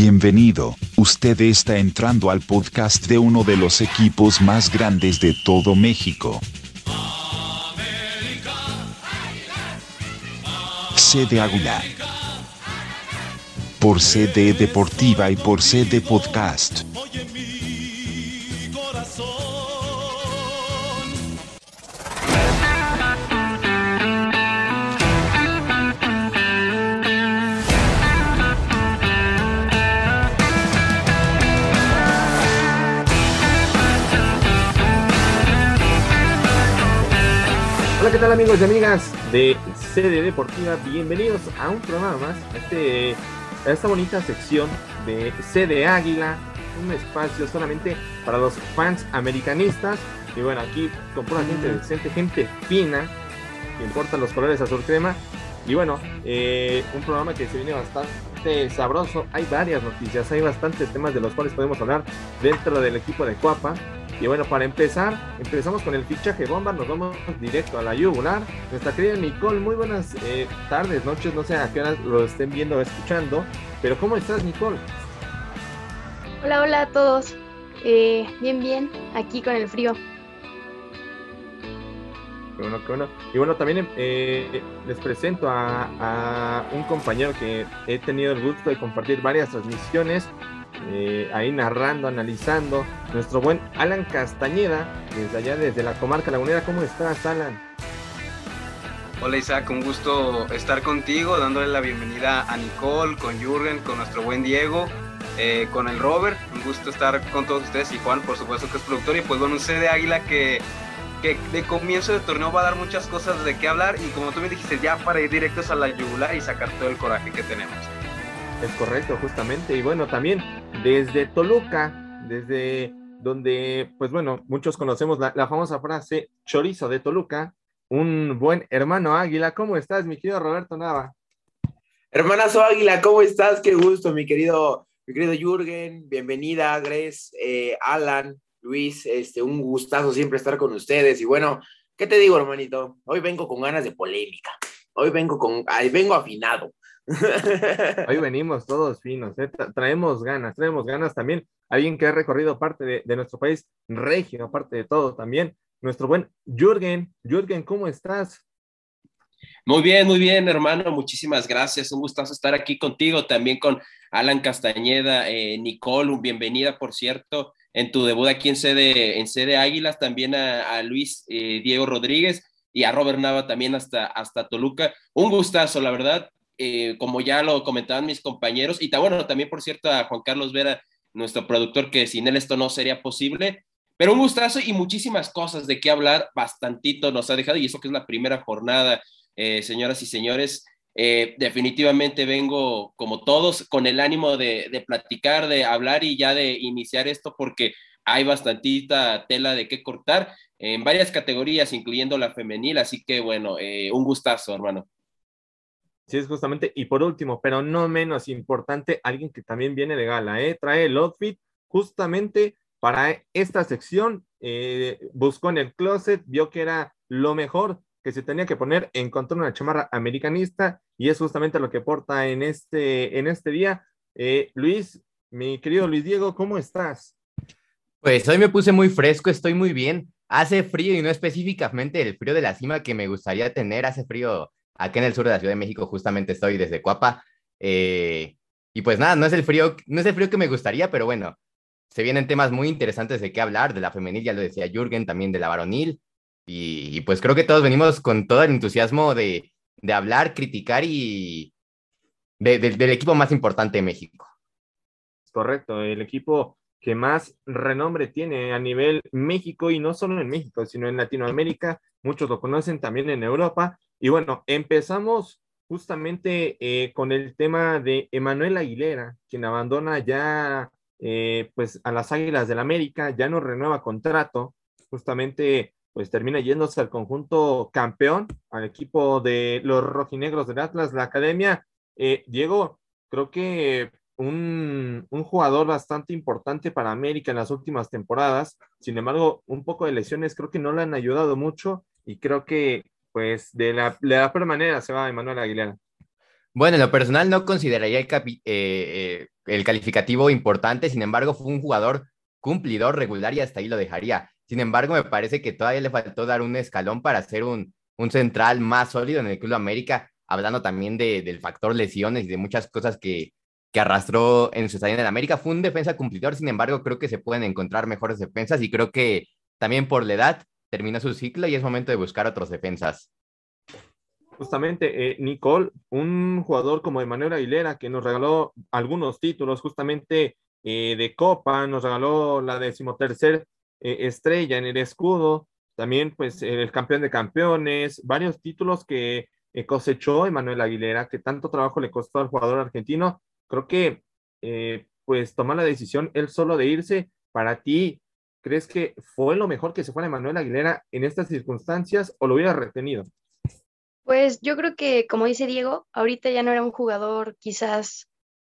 Bienvenido, usted está entrando al podcast de uno de los equipos más grandes de todo México. Sede Águila. Por sede deportiva y por sede podcast. Tal amigos y amigas de Sede Deportiva? Bienvenidos a un programa más, a, este, a esta bonita sección de Sede Águila, un espacio solamente para los fans americanistas. Y bueno, aquí con pura gente decente, gente fina, que importa los colores azul crema. Y bueno, eh, un programa que se viene bastante sabroso. Hay varias noticias, hay bastantes temas de los cuales podemos hablar dentro del equipo de Cuapa. Y bueno, para empezar, empezamos con el fichaje bomba, nos vamos directo a la yugular. Nuestra querida Nicole, muy buenas eh, tardes, noches, no sé a qué hora lo estén viendo o escuchando, pero ¿cómo estás, Nicole? Hola, hola a todos. Eh, bien, bien, aquí con el frío. Qué bueno, qué bueno. Y bueno, también eh, les presento a, a un compañero que he tenido el gusto de compartir varias transmisiones eh, ahí narrando, analizando. Nuestro buen Alan Castañeda, desde allá, desde la comarca lagunera. ¿Cómo estás, Alan? Hola Isaac, un gusto estar contigo, dándole la bienvenida a Nicole, con Jürgen, con nuestro buen Diego, eh, con el Robert. Un gusto estar con todos ustedes y Juan, por supuesto, que es productor. Y pues bueno, un C de Águila que, que de comienzo de torneo va a dar muchas cosas de qué hablar. Y como tú me dijiste, ya para ir directos a la yugular y sacar todo el coraje que tenemos. Es correcto, justamente. Y bueno, también desde Toluca, desde donde, pues bueno, muchos conocemos la, famosa frase chorizo de Toluca, un buen hermano Águila. ¿Cómo estás, mi querido Roberto Nava? Hermanazo Águila, ¿cómo estás? Qué gusto, mi querido, mi querido Jürgen. Bienvenida, Grace, eh, Alan, Luis. Este, un gustazo siempre estar con ustedes. Y bueno, ¿qué te digo, hermanito? Hoy vengo con ganas de polémica. Hoy vengo con, ay, vengo afinado. Hoy venimos todos finos, ¿eh? traemos ganas, traemos ganas también. Alguien que ha recorrido parte de, nuestro país, regio, aparte de todo también. Nuestro buen Jürgen. Jürgen, ¿cómo estás? Muy bien, muy bien, hermano. Muchísimas gracias. Un gustazo estar aquí contigo, también con Alan Castañeda, eh, Nicole, un bienvenida, por cierto, en tu debut aquí en sede, en sede Águilas, también a, a Luis eh, Diego Rodríguez y a Robert Nava también hasta, hasta Toluca. Un gustazo, la verdad eh, como ya lo comentaban mis compañeros, y bueno, también por cierto a Juan Carlos Vera, nuestro productor, que sin él esto no sería posible, pero un gustazo y muchísimas cosas de qué hablar, bastantito nos ha dejado, y eso que es la primera jornada, eh, señoras y señores, eh, definitivamente vengo como todos con el ánimo de, de, platicar, de hablar y ya de iniciar esto porque hay bastantita tela de qué cortar en varias categorías, incluyendo la femenil, así que bueno, un gustazo, hermano. Sí, es justamente. Y por último, pero no menos importante, alguien que también viene de gala, ¿eh? trae el outfit justamente para esta sección. Eh, buscó en el closet, vio que era lo mejor que se tenía que poner, encontró una chamarra americanista y es justamente lo que porta en este, en este día. Eh, Luis, mi querido Luis Diego, ¿cómo estás? Pues hoy me puse muy fresco, estoy muy bien. Hace frío y no específicamente el frío de la cima que me gustaría tener, hace frío Aquí en el sur de la Ciudad de México justamente estoy desde Cuapa. Eh, y pues nada, no es, el frío, no es el frío que me gustaría, pero bueno, se vienen temas muy interesantes de qué hablar, de la femenil, ya lo decía Jürgen, también de la varonil. Y, pues creo que todos venimos con todo el entusiasmo de, de hablar, criticar y de, de, del equipo más importante de México. Correcto, el equipo que más renombre tiene a nivel México y no solo en México, sino en Latinoamérica. Muchos lo conocen también en Europa y bueno, empezamos justamente eh, con el tema de Emanuel Aguilera, quien abandona ya eh, pues a las Águilas del América, ya no renueva contrato, justamente pues termina yéndose al conjunto campeón, al equipo de los rojinegros del Atlas, la academia. Eh, Diego, creo que un, un, jugador bastante importante para América en las últimas temporadas, sin embargo, un poco de lesiones creo que no le han ayudado mucho y creo que pues de la, de la manera se va Emanuel Aguilera. Bueno, en lo personal no consideraría el, eh, eh, el calificativo importante, sin embargo fue un jugador cumplidor, regular y hasta ahí lo dejaría. Sin embargo, me parece que todavía le faltó dar un escalón para ser un, un central más sólido en el Club América, hablando también de, del factor lesiones y de muchas cosas que, que arrastró en su estadio en el América. Fue un defensa cumplidor, sin embargo, creo que se pueden encontrar mejores defensas y creo que también por la edad termina su ciclo y es momento de buscar otros defensas. Justamente, eh, Nicole, un jugador como Emanuel Aguilera que nos regaló algunos títulos justamente eh, de Copa, nos regaló la decimotercer eh, estrella en el escudo, también pues el campeón de campeones, varios títulos que eh, cosechó Emanuel Aguilera, que tanto trabajo le costó al jugador argentino. Creo que pues tomar la decisión él solo de irse, para ti, ¿crees que fue lo mejor que se fue a Emanuel Aguilera en estas circunstancias o lo hubiera retenido? Pues yo creo que, como dice Diego, ahorita ya no era un jugador quizás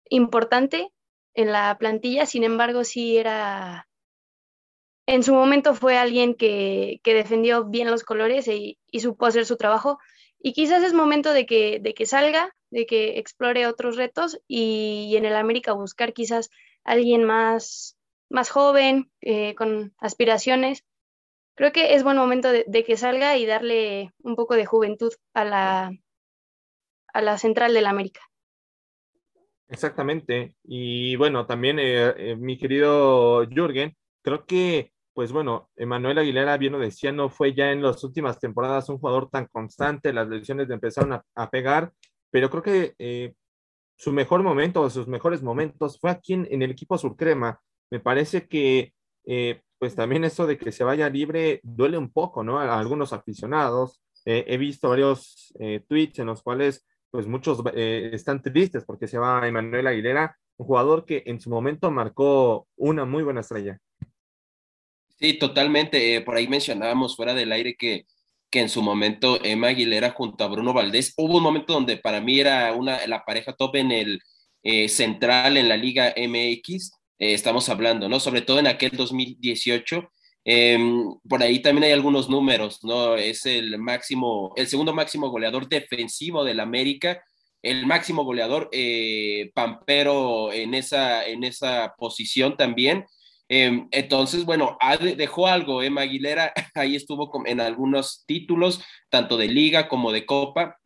importante en la plantilla, sin embargo sí era, en su momento fue alguien que, defendió bien los colores y, supo hacer su trabajo. Y quizás es momento de que, de que salga, de que explore otros retos y, en el América buscar quizás alguien más, más joven, eh, con aspiraciones creo que es buen momento de, que salga y darle un poco de juventud a la, a la central del América. Exactamente. Y bueno, también eh, eh, mi querido Jürgen, creo que, pues bueno, Emanuel Aguilera, bien lo decía, no fue ya en las últimas temporadas un jugador tan constante, las lesiones le empezaron a, pegar, pero creo que eh, su mejor momento sus mejores momentos fue aquí en, el equipo Surcrema. Me parece que pues también eso de que se vaya libre duele un poco, ¿no? A, algunos aficionados. Eh, he visto varios eh, tweets en los cuales pues muchos eh, están tristes porque se va Emanuel Aguilera, un jugador que en su momento marcó una muy buena estrella. Sí, totalmente. por ahí mencionábamos fuera del aire que, que en su momento Emma Aguilera junto a Bruno Valdés, hubo un momento donde para mí era una, la pareja top en el central en la Liga MX eh, estamos hablando, ¿no? Sobre todo en aquel 2018. Em, por ahí también hay algunos números, ¿no? Es el máximo, el segundo máximo goleador defensivo del América, el máximo goleador eh, Pampero en esa, en esa posición también. Em, entonces, bueno, dejó algo, Emma Aguilera, ahí estuvo en algunos títulos, tanto de liga como de copa.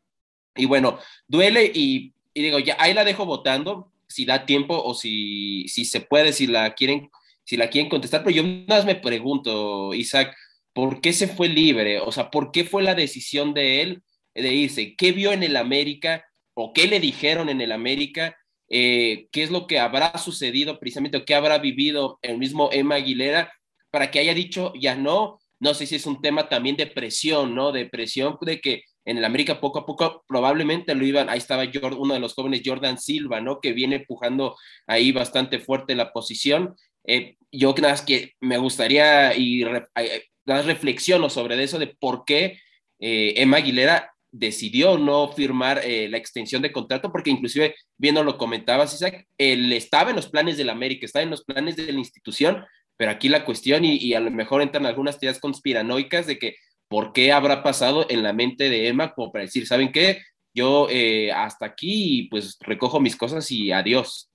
Y bueno, duele y, y digo, ya ahí la dejo votando, si da tiempo o si, si se puede, si la quieren, si la quieren contestar, pero yo más me pregunto, Isaac, ¿por qué se fue libre? O sea, ¿por qué fue la decisión de él de irse? ¿Qué vio en el América o qué le dijeron en el América? Eh, ¿Qué es lo que habrá sucedido precisamente o qué habrá vivido el mismo Emma Aguilera para que haya dicho ya no? No sé si es un tema también de presión, ¿no? De presión de que en el América poco a poco probablemente lo iban, ahí estaba uno de los jóvenes, Jordan Silva, ¿no? Que viene empujando ahí bastante fuerte la posición. Eh, yo nada más que me gustaría y dar reflexiono sobre eso de por qué eh, Emma Aguilera decidió no firmar eh, la extensión de contrato, porque inclusive, viendo lo comentabas, Isaac, él estaba en los planes del América, estaba en los planes de la institución, pero aquí la cuestión, y, y a lo mejor entran algunas teorías conspiranoicas de que por qué habrá pasado en la mente de Emma como para decir, ¿saben qué? Yo eh, hasta aquí pues recojo mis cosas y adiós.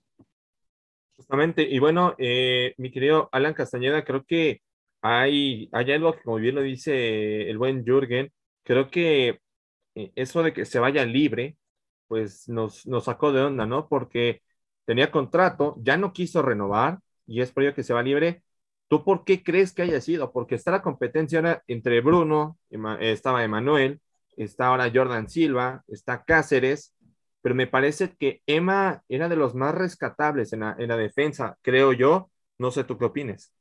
Justamente, y bueno, eh, mi querido Alan Castañeda, creo que hay, hay algo que como bien lo dice el buen Jürgen, creo que eh, eso de que se vaya libre, pues nos, nos sacó de onda, ¿no? Porque tenía contrato, ya no quiso renovar y es por ello que se va libre ¿Tú por qué crees que haya sido? Porque está la competencia ahora entre Bruno, estaba Emanuel, está ahora Jordan Silva, está Cáceres, pero me parece que Emma era de los más rescatables en la, defensa, creo yo. No sé tú qué opines.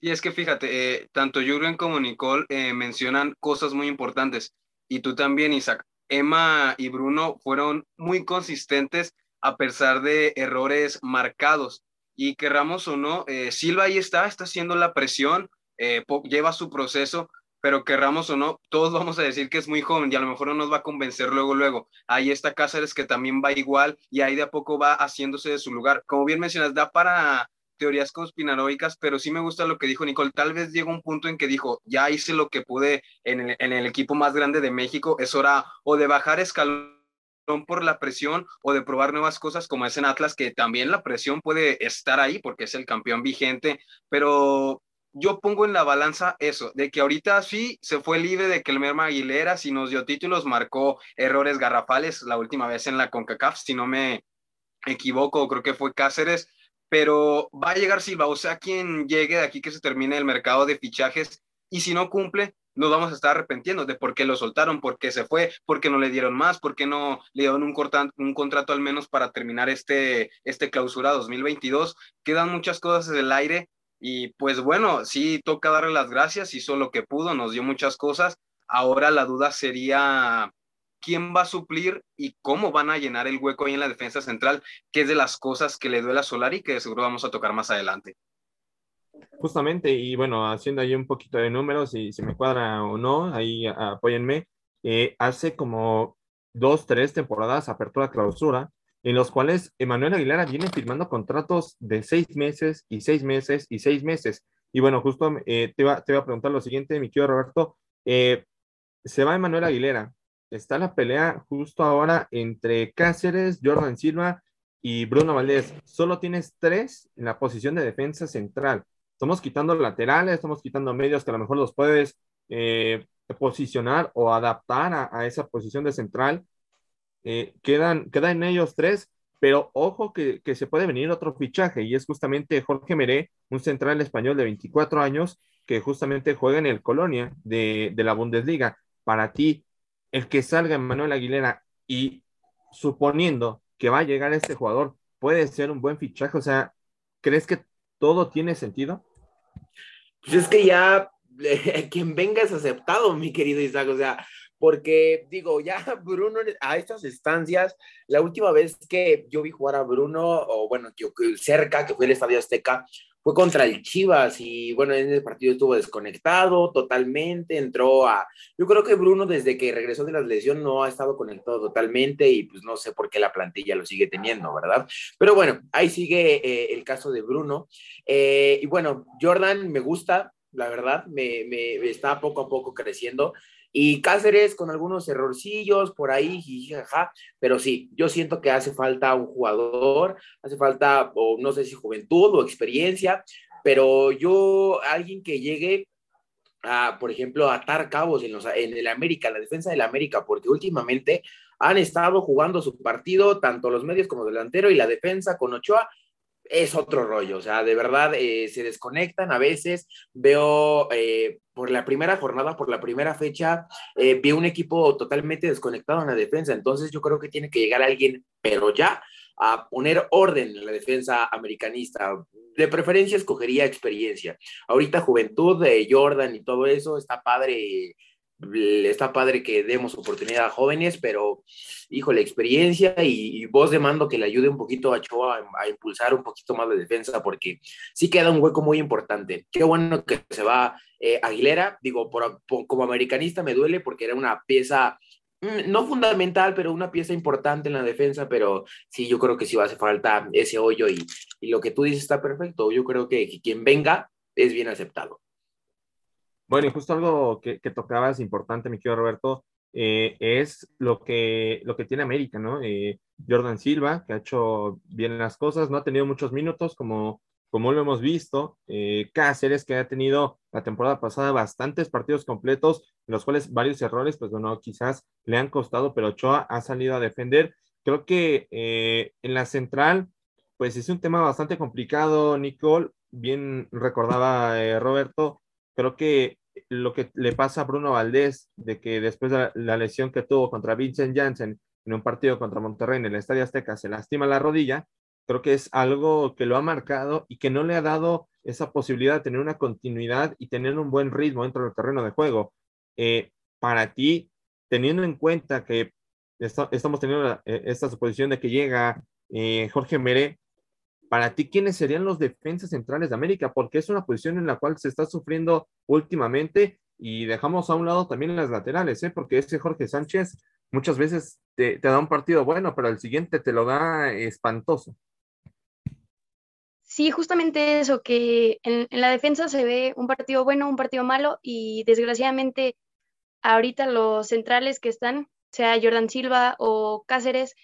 Y es que fíjate, eh, tanto Jürgen como Nicole eh, mencionan cosas muy importantes. Y tú también, Isaac. Emma y Bruno fueron muy consistentes a pesar de errores marcados y querramos o no, eh, Silva ahí está, está haciendo la presión, eh, lleva su proceso, pero querramos o no, todos vamos a decir que es muy joven y a lo mejor no nos va a convencer luego, luego. Ahí está Cáceres que también va igual y ahí de a poco va haciéndose de su lugar. Como bien mencionas, da para teorías conspiranoicas, pero sí me gusta lo que dijo Nicole. Tal vez llegó un punto en que dijo, ya hice lo que pude en el, en el equipo más grande de México, es hora o de bajar escalón por la presión o de probar nuevas cosas como es en Atlas, que también la presión puede estar ahí porque es el campeón vigente, pero yo pongo en la balanza eso, de que ahorita sí se fue libre de que el Merma Aguilera, si nos dio títulos, marcó errores garrafales la última vez en la CONCACAF, si no me equivoco, creo que fue Cáceres, pero va a llegar Silva, o sea, quien llegue de aquí que se termine el mercado de fichajes y si no cumple, nos vamos a estar arrepentiendo de por qué lo soltaron, por qué se fue, por qué no le dieron más, por qué no le dieron un, un contrato al menos para terminar este, este clausura 2022. Quedan muchas cosas en el aire y pues bueno, sí toca darle las gracias, hizo lo que pudo, nos dio muchas cosas. Ahora la duda sería quién va a suplir y cómo van a llenar el hueco ahí en la defensa central, que es de las cosas que le duele a Solari, que seguro vamos a tocar más adelante. Justamente, y bueno, haciendo ahí un poquito de números, y si me cuadra o no, ahí apóyenme. Eh, hace como dos, tres temporadas, apertura, clausura, en los cuales Emanuel Aguilera viene firmando contratos de seis meses y seis meses y seis meses. Y bueno, justo eh, te, iba, te a preguntar lo siguiente, mi querido Roberto. Eh, se va Emanuel Aguilera. Está la pelea justo ahora entre Cáceres, Jordan Silva y Bruno Valdés. Solo tienes tres en la posición de defensa central. Estamos quitando laterales, estamos quitando medios que a lo mejor los puedes eh, posicionar o adaptar a, esa posición de central. Eh, quedan, quedan ellos tres, pero ojo que, se puede venir otro fichaje y es justamente Jorge Meré, un central español de 24 años que justamente juega en el Colonia de, de la Bundesliga. Para ti, el que salga Manuel Aguilera y suponiendo que va a llegar este jugador, puede ser un buen fichaje. O sea, ¿crees que todo tiene sentido? Pues es que ya quien venga es aceptado, mi querido Isaac, o sea, porque digo, ya Bruno a estas estancias, la última vez que yo vi jugar a Bruno, o bueno, yo cerca, que fue el Estadio Azteca, fue contra el Chivas y bueno, en ese partido estuvo desconectado totalmente, entró a, yo creo que Bruno desde que regresó de la lesión no ha estado conectado totalmente y pues no sé por qué la plantilla lo sigue teniendo, ¿verdad? Pero bueno, ahí sigue eh, el caso de Bruno. Eh, y bueno, Jordan me gusta, la verdad, me, me, está poco a poco creciendo. Y Cáceres con algunos errorcillos por ahí, jaja, pero sí, yo siento que hace falta un jugador, hace falta, o no sé si juventud o experiencia, pero yo, alguien que llegue a, por ejemplo, atar cabos en, los, en el América, la defensa del América, porque últimamente han estado jugando su partido, tanto los medios como delantero y la defensa con Ochoa, es otro rollo, o sea, de verdad eh, se desconectan a veces. Veo eh, por la primera jornada, por la primera fecha, eh, vi un equipo totalmente desconectado en la defensa, entonces yo creo que tiene que llegar alguien, pero ya, a poner orden en la defensa americanista. De preferencia escogería experiencia. Ahorita juventud de Jordan y todo eso está padre está padre que demos oportunidad a jóvenes, pero hijo, la experiencia y, voz de mando que le ayude un poquito a Choa a, impulsar un poquito más de defensa, porque sí queda un hueco muy importante. Qué bueno que se va eh, Aguilera, digo, como americanista me duele porque era una pieza mm, no fundamental, pero una pieza importante en la defensa, pero sí, yo creo que sí va a hacer falta ese hoyo y, y lo que tú dices está perfecto. Yo creo que quien venga es bien aceptado. Bueno, y justo algo que, tocabas importante, mi querido Roberto, eh, es lo que, lo que tiene América, ¿no? Eh, Jordan Silva, que ha hecho bien las cosas, no ha tenido muchos minutos como, como lo hemos visto. Eh, Cáceres, que ha tenido la temporada pasada bastantes partidos completos, en los cuales varios errores, pues bueno, quizás le han costado, pero Ochoa ha salido a defender. Creo que en la central, pues es un tema bastante complicado, Nicole. Bien recordaba Roberto, creo que lo que le pasa a Bruno Valdés, de que después de la, lesión que tuvo contra Vincent Janssen en un partido contra Monterrey en el Estadio Azteca, se lastima la rodilla, creo que es algo que lo ha marcado y que no le ha dado esa posibilidad de tener una continuidad y tener un buen ritmo dentro del terreno de juego. Eh, para ti, teniendo en cuenta que estamos teniendo eh, esta suposición de que llega eh, Jorge Meré, para ti, ¿quiénes serían los defensas centrales de América? Porque es una posición en la cual se está sufriendo últimamente y dejamos a un lado también las laterales, ¿eh? porque ese Jorge Sánchez muchas veces te, da un partido bueno, pero el siguiente te lo da espantoso. Sí, justamente eso, que en, la defensa se ve un partido bueno, un partido malo y desgraciadamente ahorita los centrales que están sea Jordan Silva o Cáceres,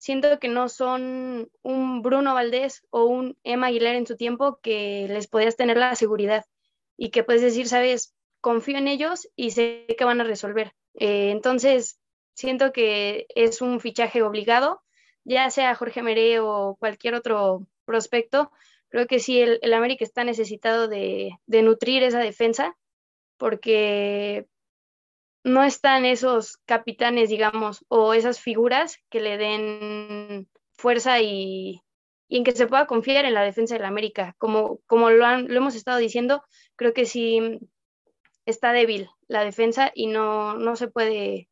siento que no son un Bruno Valdés o un Emma Aguilera en su tiempo que les podías tener la seguridad y que puedes decir, sabes, confío en ellos y sé que van a resolver. Eh, entonces, siento que es un fichaje obligado, ya sea Jorge Meré o cualquier otro prospecto. Creo que sí, el, América está necesitado de, de nutrir esa defensa porque no están esos capitanes, digamos, o esas figuras que le den fuerza y, en que se pueda confiar en la defensa de la América. Como, como lo, lo hemos estado diciendo, creo que sí está débil la defensa y no, no se puede,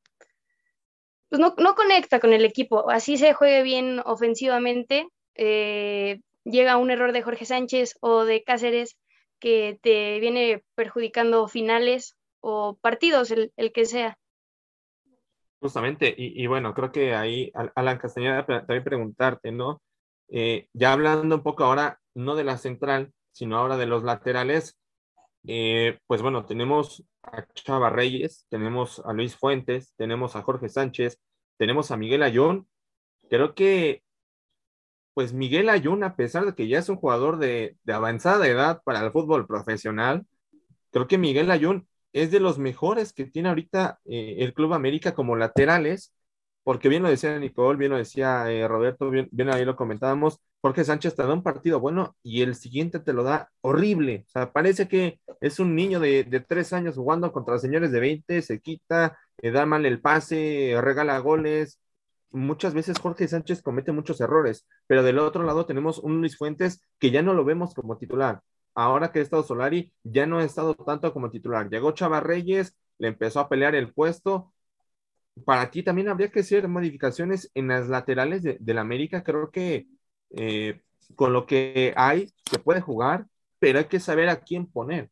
pues no, no, conecta con el equipo. Así se juegue bien ofensivamente, eh, llega un error de Jorge Sánchez o de Cáceres que te viene perjudicando finales o partidos, el, que sea. Justamente, y, bueno, creo que ahí, Alan Castañeda, también preguntarte, ¿no? Eh, ya hablando un poco ahora, no de la central, sino ahora de los laterales, eh, pues bueno, tenemos a Chava Reyes, tenemos a Luis Fuentes, tenemos a Jorge Sánchez, tenemos a Miguel Ayón. Creo que, pues Miguel Ayón, a pesar de que ya es un jugador de, de avanzada edad para el fútbol profesional, creo que Miguel Ayón es de los mejores que tiene ahorita eh, el Club América como laterales, porque bien lo decía Nicole, bien lo decía eh, Roberto, bien, ahí lo comentábamos, Jorge Sánchez te da un partido bueno y el siguiente te lo da horrible. O sea, parece que es un niño de, tres años jugando contra señores de 20, se quita, da mal el pase, regala goles. Muchas veces Jorge Sánchez comete muchos errores, pero del otro lado tenemos un Luis Fuentes que ya no lo vemos como titular ahora que ha estado Solari, ya no ha estado tanto como titular. Llegó Chava Reyes, le empezó a pelear el puesto. Para ti también habría que hacer modificaciones en las laterales de, la América. Creo que eh, con lo que hay se puede jugar, pero hay que saber a quién poner.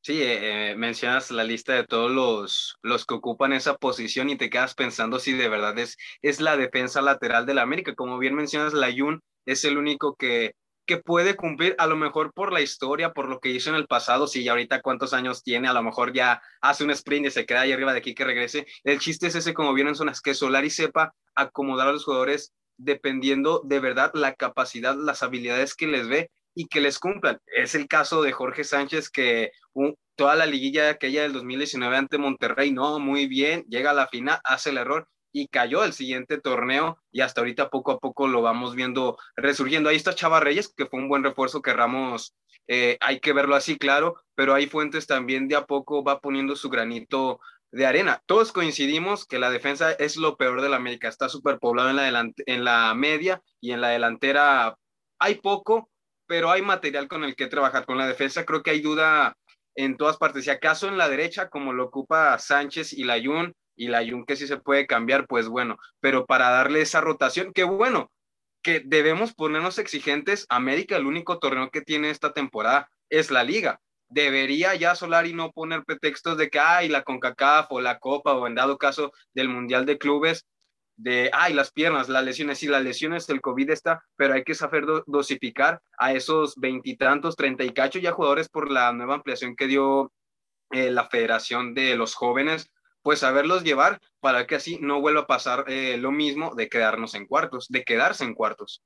Sí, eh, eh, mencionas la lista de todos los, los que ocupan esa posición y te quedas pensando si de verdad es, es la defensa lateral de la América. Como bien mencionas, la Jun es el único que que puede cumplir a lo mejor por la historia, por lo que hizo en el pasado, si ya ahorita cuántos años tiene, a lo mejor ya hace un sprint y se queda ahí arriba de aquí que regrese. El chiste es ese, como vieron, son las que Solari sepa acomodar a los jugadores dependiendo de verdad la capacidad, las habilidades que les ve y que les cumplan. Es el caso de Jorge Sánchez que toda la liguilla aquella del 2019 ante Monterrey, no, muy bien, llega a la final, hace el error y cayó el siguiente torneo y hasta ahorita poco a poco lo vamos viendo resurgiendo. Ahí está Chava Reyes, que fue un buen refuerzo que Ramos, eh, hay que verlo así, claro, pero hay Fuentes también de a poco va poniendo su granito de arena. Todos coincidimos que la defensa es lo peor de la América, está súper poblado en la, en la media y en la delantera hay poco, pero hay material con el que trabajar. Con la defensa creo que hay duda en todas partes. Si acaso en la derecha, como lo ocupa Sánchez y Layún, y la que sí se puede cambiar, pues bueno, pero para darle esa rotación, qué bueno, que debemos ponernos exigentes. América, el único torneo que tiene esta temporada es la liga. Debería ya Solari no poner pretextos de que, ay, la CONCACAF o la Copa o en dado caso del Mundial de Clubes, de, ay, las piernas, las lesiones, sí, las lesiones, el COVID está, pero hay que saber dosificar a esos veintitantos, treinta y cacho ya jugadores por la nueva ampliación que dio eh, la Federación de los Jóvenes pues saberlos llevar para que así no vuelva a pasar eh, lo mismo de quedarnos en cuartos, de quedarse en cuartos.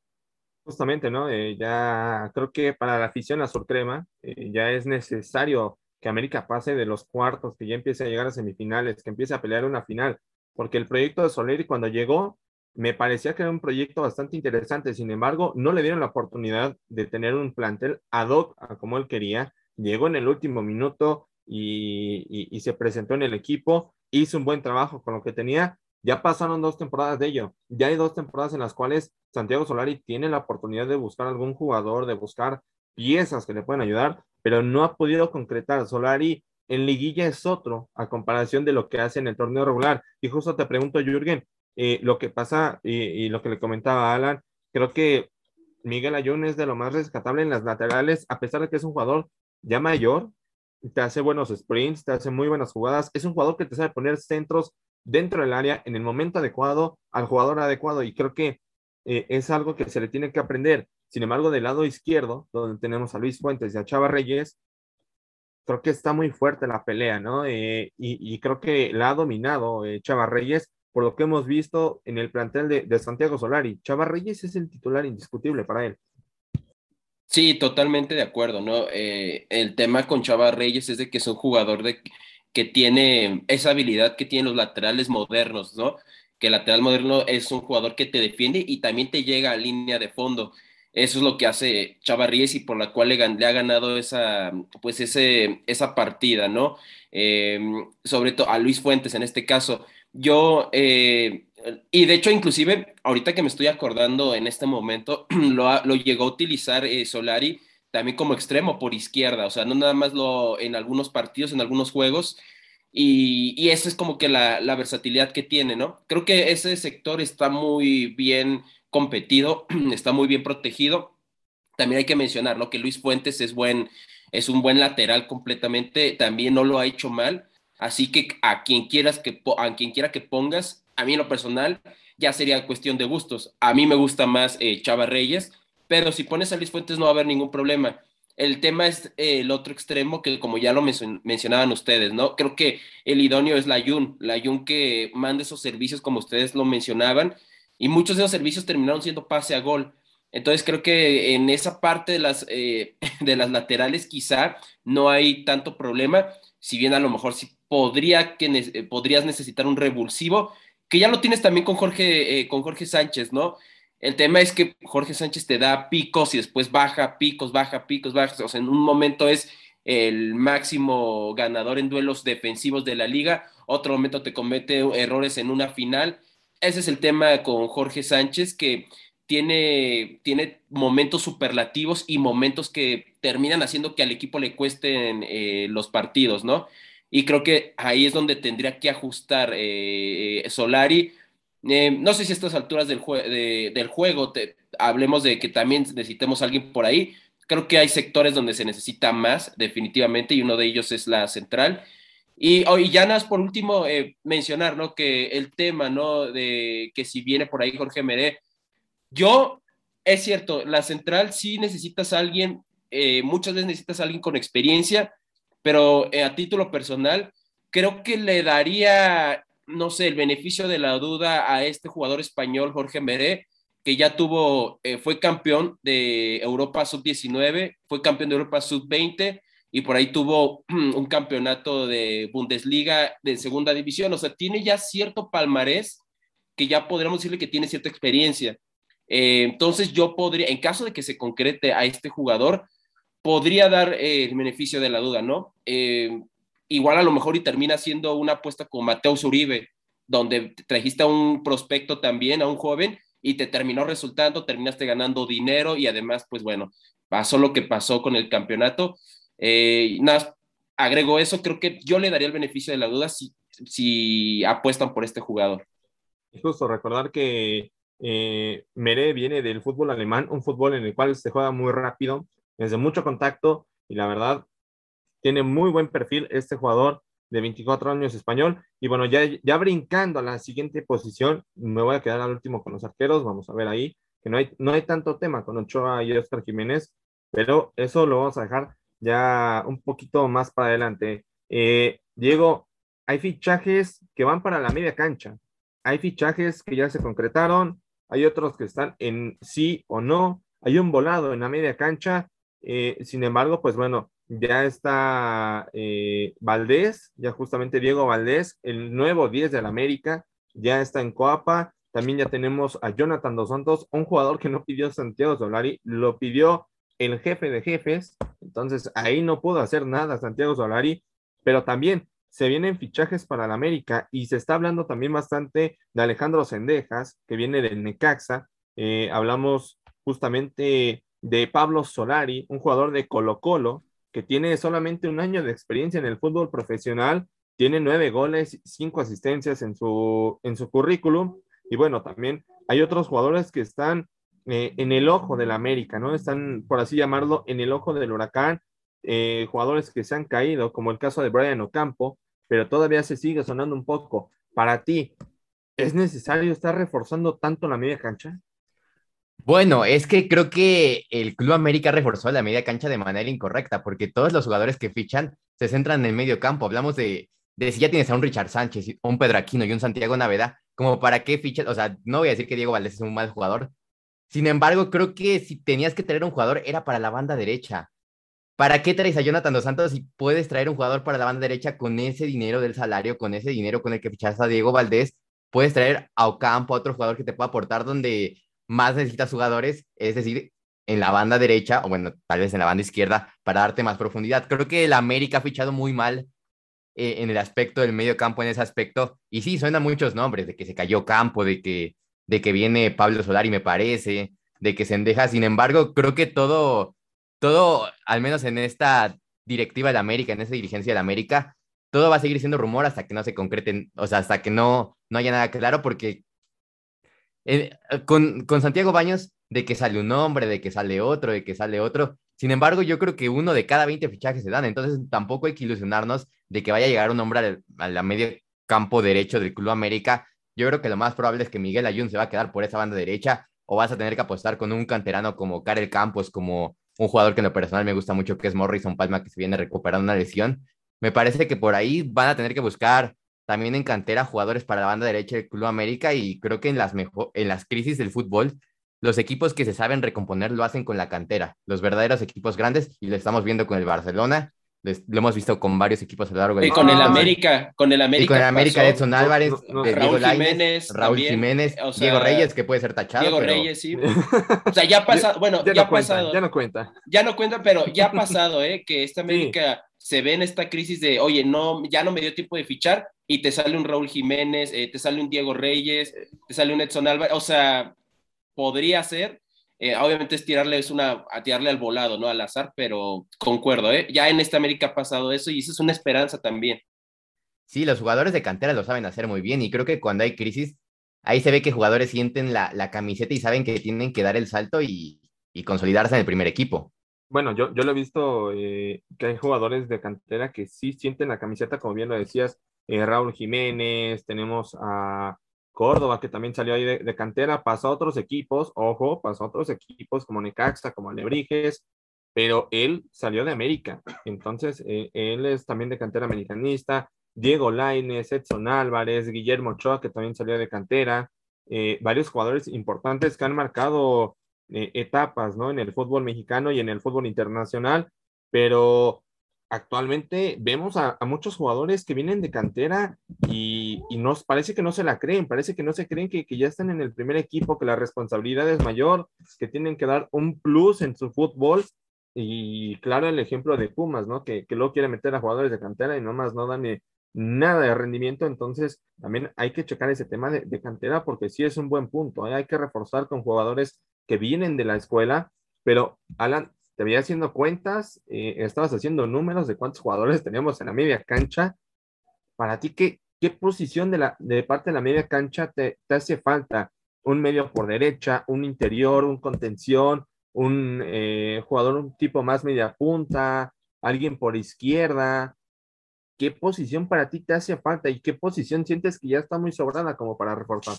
Justamente, ¿no? Eh, ya creo que para la afición azul crema eh, ya es necesario que América pase de los cuartos, que ya empiece a llegar a semifinales, que empiece a pelear una final, porque el proyecto de Soleri cuando llegó me parecía que era un proyecto bastante interesante, sin embargo, no le dieron la oportunidad de tener un plantel ad hoc a como él quería, llegó en el último minuto y se presentó en el equipo hizo un buen trabajo con lo que tenía. Ya pasaron dos temporadas de ello. Ya hay dos temporadas en las cuales Santiago Solari tiene la oportunidad de buscar algún jugador, de buscar piezas que le puedan ayudar, pero no ha podido concretar. Solari en liguilla es otro a comparación de lo que hace en el torneo regular. Y justo te pregunto, Jürgen, eh, lo que pasa y, lo que le comentaba Alan, creo que Miguel Ayun es de lo más rescatable en las laterales, a pesar de que es un jugador ya mayor, te hace buenos sprints, te hace muy buenas jugadas. Es un jugador que te sabe poner centros dentro del área en el momento adecuado al jugador adecuado y creo que eh, es algo que se le tiene que aprender. Sin embargo, del lado izquierdo, donde tenemos a Luis Fuentes y a Chava Reyes, creo que está muy fuerte la pelea, ¿no? Eh, y, creo que la ha dominado eh, Chava Reyes, por lo que hemos visto en el plantel de, Santiago Solari. Chava Reyes es el titular indiscutible para él. Sí, totalmente de acuerdo, ¿no? Eh, el tema con Chava Reyes es de que es un jugador de, que tiene esa habilidad que tienen los laterales modernos, ¿no? Que el lateral moderno es un jugador que te defiende y también te llega a línea de fondo. Eso es lo que hace Chavarríes y por la cual le, ha ganado esa, pues ese, esa partida, ¿no? Em, sobre todo a Luis Fuentes en este caso. Yo, eh, y de hecho, inclusive, ahorita que me estoy acordando en este momento, lo, lo llegó a utilizar eh, Solari también como extremo por izquierda, o sea, no nada más lo en algunos partidos, en algunos juegos, y, y esa es como que la, la versatilidad que tiene, ¿no? Creo que ese sector está muy bien competido, está muy bien protegido. También hay que mencionar, ¿no? Que Luis Fuentes es buen, es un buen lateral completamente, también no lo ha hecho mal. Así que a quien quieras que a quien quiera que pongas, a mí lo personal ya sería cuestión de gustos. A mí me gusta más eh, Chava Reyes, pero si pones a Luis Fuentes no va a haber ningún problema. El tema es eh, el otro extremo que como ya lo mencionaban ustedes, ¿no? Creo que el idóneo es la Yun, la Yun que manda esos servicios como ustedes lo mencionaban y muchos de esos servicios terminaron siendo pase a gol. Entonces creo que en esa parte de las, eh, de las laterales quizá no hay tanto problema, si bien a lo mejor sí podría que podrías necesitar un revulsivo, que ya lo tienes también con Jorge, eh, con Jorge Sánchez, ¿no? El tema es que Jorge Sánchez te da picos y después baja, picos, baja, picos, baja. O sea, en un momento es el máximo ganador en duelos defensivos de la liga, otro momento te comete errores en una final ese es el tema con Jorge Sánchez, que tiene, tiene momentos superlativos y momentos que terminan haciendo que al equipo le cuesten eh, los partidos, ¿no? Y creo que ahí es donde tendría que ajustar eh, Solari. Eh, no sé si a estas alturas del, del juego hablemos de que también necesitemos a alguien por ahí. Creo que hay sectores donde se necesita más, definitivamente, y uno de ellos es la central. Y, oh, ya nada por último eh, mencionar, ¿no? Que el tema, ¿no? De que si viene por ahí Jorge Meré, yo, es cierto, la central sí necesitas a alguien, eh, muchas veces necesitas a alguien con experiencia, pero eh, a título personal, creo que le daría, no sé, el beneficio de la duda a este jugador español, Jorge Meré, que ya tuvo, fue campeón de Europa Sub-19, fue campeón de Europa Sub-20, y por ahí tuvo un campeonato de Bundesliga de segunda división, o sea, tiene ya cierto palmarés que ya podríamos decirle que tiene cierta experiencia. Eh, entonces yo podría, en caso de que se concrete a este jugador, podría dar eh, el beneficio de la duda, ¿no? Eh, igual a lo mejor y termina siendo una apuesta con Mateo Uribe, donde trajiste a un prospecto también, a un joven, y te terminó resultando, terminaste ganando dinero y además, pues bueno, pasó lo que pasó con el campeonato. Eh, nada, agrego eso, creo que yo le daría el beneficio de la duda si, apuestan por este jugador. Justo recordar que eh, Mere viene del fútbol alemán, un fútbol en el cual se juega muy rápido, desde mucho contacto y la verdad tiene muy buen perfil este jugador de 24 años español. Y bueno, ya, ya brincando a la siguiente posición, me voy a quedar al último con los arqueros, vamos a ver ahí, que no hay, no hay tanto tema con Ochoa y Oscar Jiménez, pero eso lo vamos a dejar ya un poquito más para adelante. Eh, Diego, hay fichajes que van para la media cancha. Hay fichajes que ya se concretaron, hay otros que están en sí o no. Hay un volado en la media cancha. Eh, sin embargo, pues bueno, ya está eh, Valdés, ya justamente Diego Valdés, el nuevo 10 de la América, ya está en Coapa. También ya tenemos a Jonathan Dos Santos, un jugador que no pidió Santiago Solari, lo pidió el jefe de jefes, entonces ahí no pudo hacer nada Santiago Solari, pero también se vienen fichajes para la América y se está hablando también bastante de Alejandro Sendejas, que viene del Necaxa. Eh, hablamos justamente de Pablo Solari, un jugador de Colo Colo, que tiene solamente un año de experiencia en el fútbol profesional, tiene nueve goles, cinco asistencias en su, en su currículum. Y bueno, también hay otros jugadores que están eh, en el ojo de la América, ¿no? Están, por así llamarlo, en el ojo del huracán, eh, jugadores que se han caído, como el caso de Brian Ocampo, pero todavía se sigue sonando un poco. Para ti, ¿es necesario estar reforzando tanto la media cancha? Bueno, es que creo que el Club América reforzó la media cancha de manera incorrecta, porque todos los jugadores que fichan se centran en el medio campo. Hablamos de, de si ya tienes a un Richard Sánchez, un Pedro Aquino y un Santiago Naveda, como para qué fichas, o sea, no voy a decir que Diego Valdés es un mal jugador. Sin embargo, creo que si tenías que traer un jugador era para la banda derecha. ¿Para qué traes a Jonathan Dos Santos si puedes traer un jugador para la banda derecha con ese dinero del salario, con ese dinero con el que fichas a Diego Valdés? Puedes traer a Ocampo, a otro jugador que te pueda aportar donde más necesitas jugadores, es decir, en la banda derecha, o bueno, tal vez en la banda izquierda, para darte más profundidad. Creo que el América ha fichado muy mal eh, en el aspecto del medio campo, en ese aspecto. Y sí, suenan muchos nombres, de que se cayó Campo, de que, de que viene Pablo Solari, me parece, de que se endeja. Sin embargo, creo que todo, todo, al menos en esta directiva de América, en esa dirigencia de América, todo va a seguir siendo rumor hasta que no se concreten, o sea, hasta que no, no haya nada claro, porque eh, con, con Santiago Baños, de que sale un nombre, de que sale otro, de que sale otro. Sin embargo, yo creo que uno de cada 20 fichajes se dan, entonces tampoco hay que ilusionarnos de que vaya a llegar un hombre a la campo derecho del Club América. Yo creo que lo más probable es que Miguel Ayun se va a quedar por esa banda derecha o vas a tener que apostar con un canterano como Karel Campos, como un jugador que en lo personal me gusta mucho, que es Morrison Palma, que se viene recuperando una lesión. Me parece que por ahí van a tener que buscar también en cantera jugadores para la banda derecha del Club América y creo que en las, en las crisis del fútbol, los equipos que se saben recomponer lo hacen con la cantera, los verdaderos equipos grandes y lo estamos viendo con el Barcelona, lo hemos visto con varios equipos a lo largo Y con el América, con el América. Y con el América, Edson Álvarez, Raúl Jiménez, Raúl Jiménez, Diego Reyes, que puede ser tachado. Diego Reyes, sí. O sea, ya ha pasado, bueno, ya, ha pasado. Ya no cuenta. Ya no cuenta, pero ya ha pasado, ¿eh? Que esta América se ve en esta crisis de, oye, no, ya no me dio tiempo de fichar y te sale un Raúl Jiménez, eh, te sale un Diego Reyes, te sale un Edson Álvarez, o sea, podría ser, eh, obviamente es tirarle, es una, a tirarle al volado, ¿no? Al azar, pero concuerdo, ¿eh? Ya en esta América ha pasado eso y eso es una esperanza también. Sí, los jugadores de cantera lo saben hacer muy bien y creo que cuando hay crisis, ahí se ve que jugadores sienten la, la camiseta y saben que tienen que dar el salto y, y consolidarse en el primer equipo bueno, yo, yo lo he visto eh, que hay jugadores de cantera que sí sienten la camiseta, como bien lo decías, eh, Raúl Jiménez, tenemos a Córdoba, que también salió ahí de, cantera, pasó a otros equipos, ojo, pasó a otros equipos como Necaxa, como Alebrijes, pero él salió de América, entonces eh, él es también de cantera americanista, Diego Laines, Edson Álvarez, Guillermo Ochoa, que también salió de cantera, varios jugadores importantes que han marcado eh, etapas, ¿no? En el fútbol mexicano y en el fútbol internacional, pero actualmente vemos a, muchos jugadores que vienen de cantera y, nos parece que no se la creen, parece que no se creen que, ya están en el primer equipo, que la responsabilidad es mayor, que tienen que dar un plus en su fútbol. Y claro, el ejemplo de Pumas, ¿no? Que, que luego quiere meter a jugadores de cantera y nomás no dan nada de rendimiento, entonces también hay que checar ese tema de, cantera porque sí es un buen punto, ¿eh? hay que reforzar con jugadores que vienen de la escuela, pero Alan, te había haciendo cuentas, eh, estabas haciendo números de cuántos jugadores tenemos en la media cancha. Para ti, ¿qué, qué posición de, la, de parte de la media cancha te, te hace falta? ¿Un medio por derecha, un interior, un contención, un eh, jugador un tipo más media punta, alguien por izquierda? ¿Qué posición para ti te hace falta y qué posición sientes que ya está muy sobrada como para reforzar?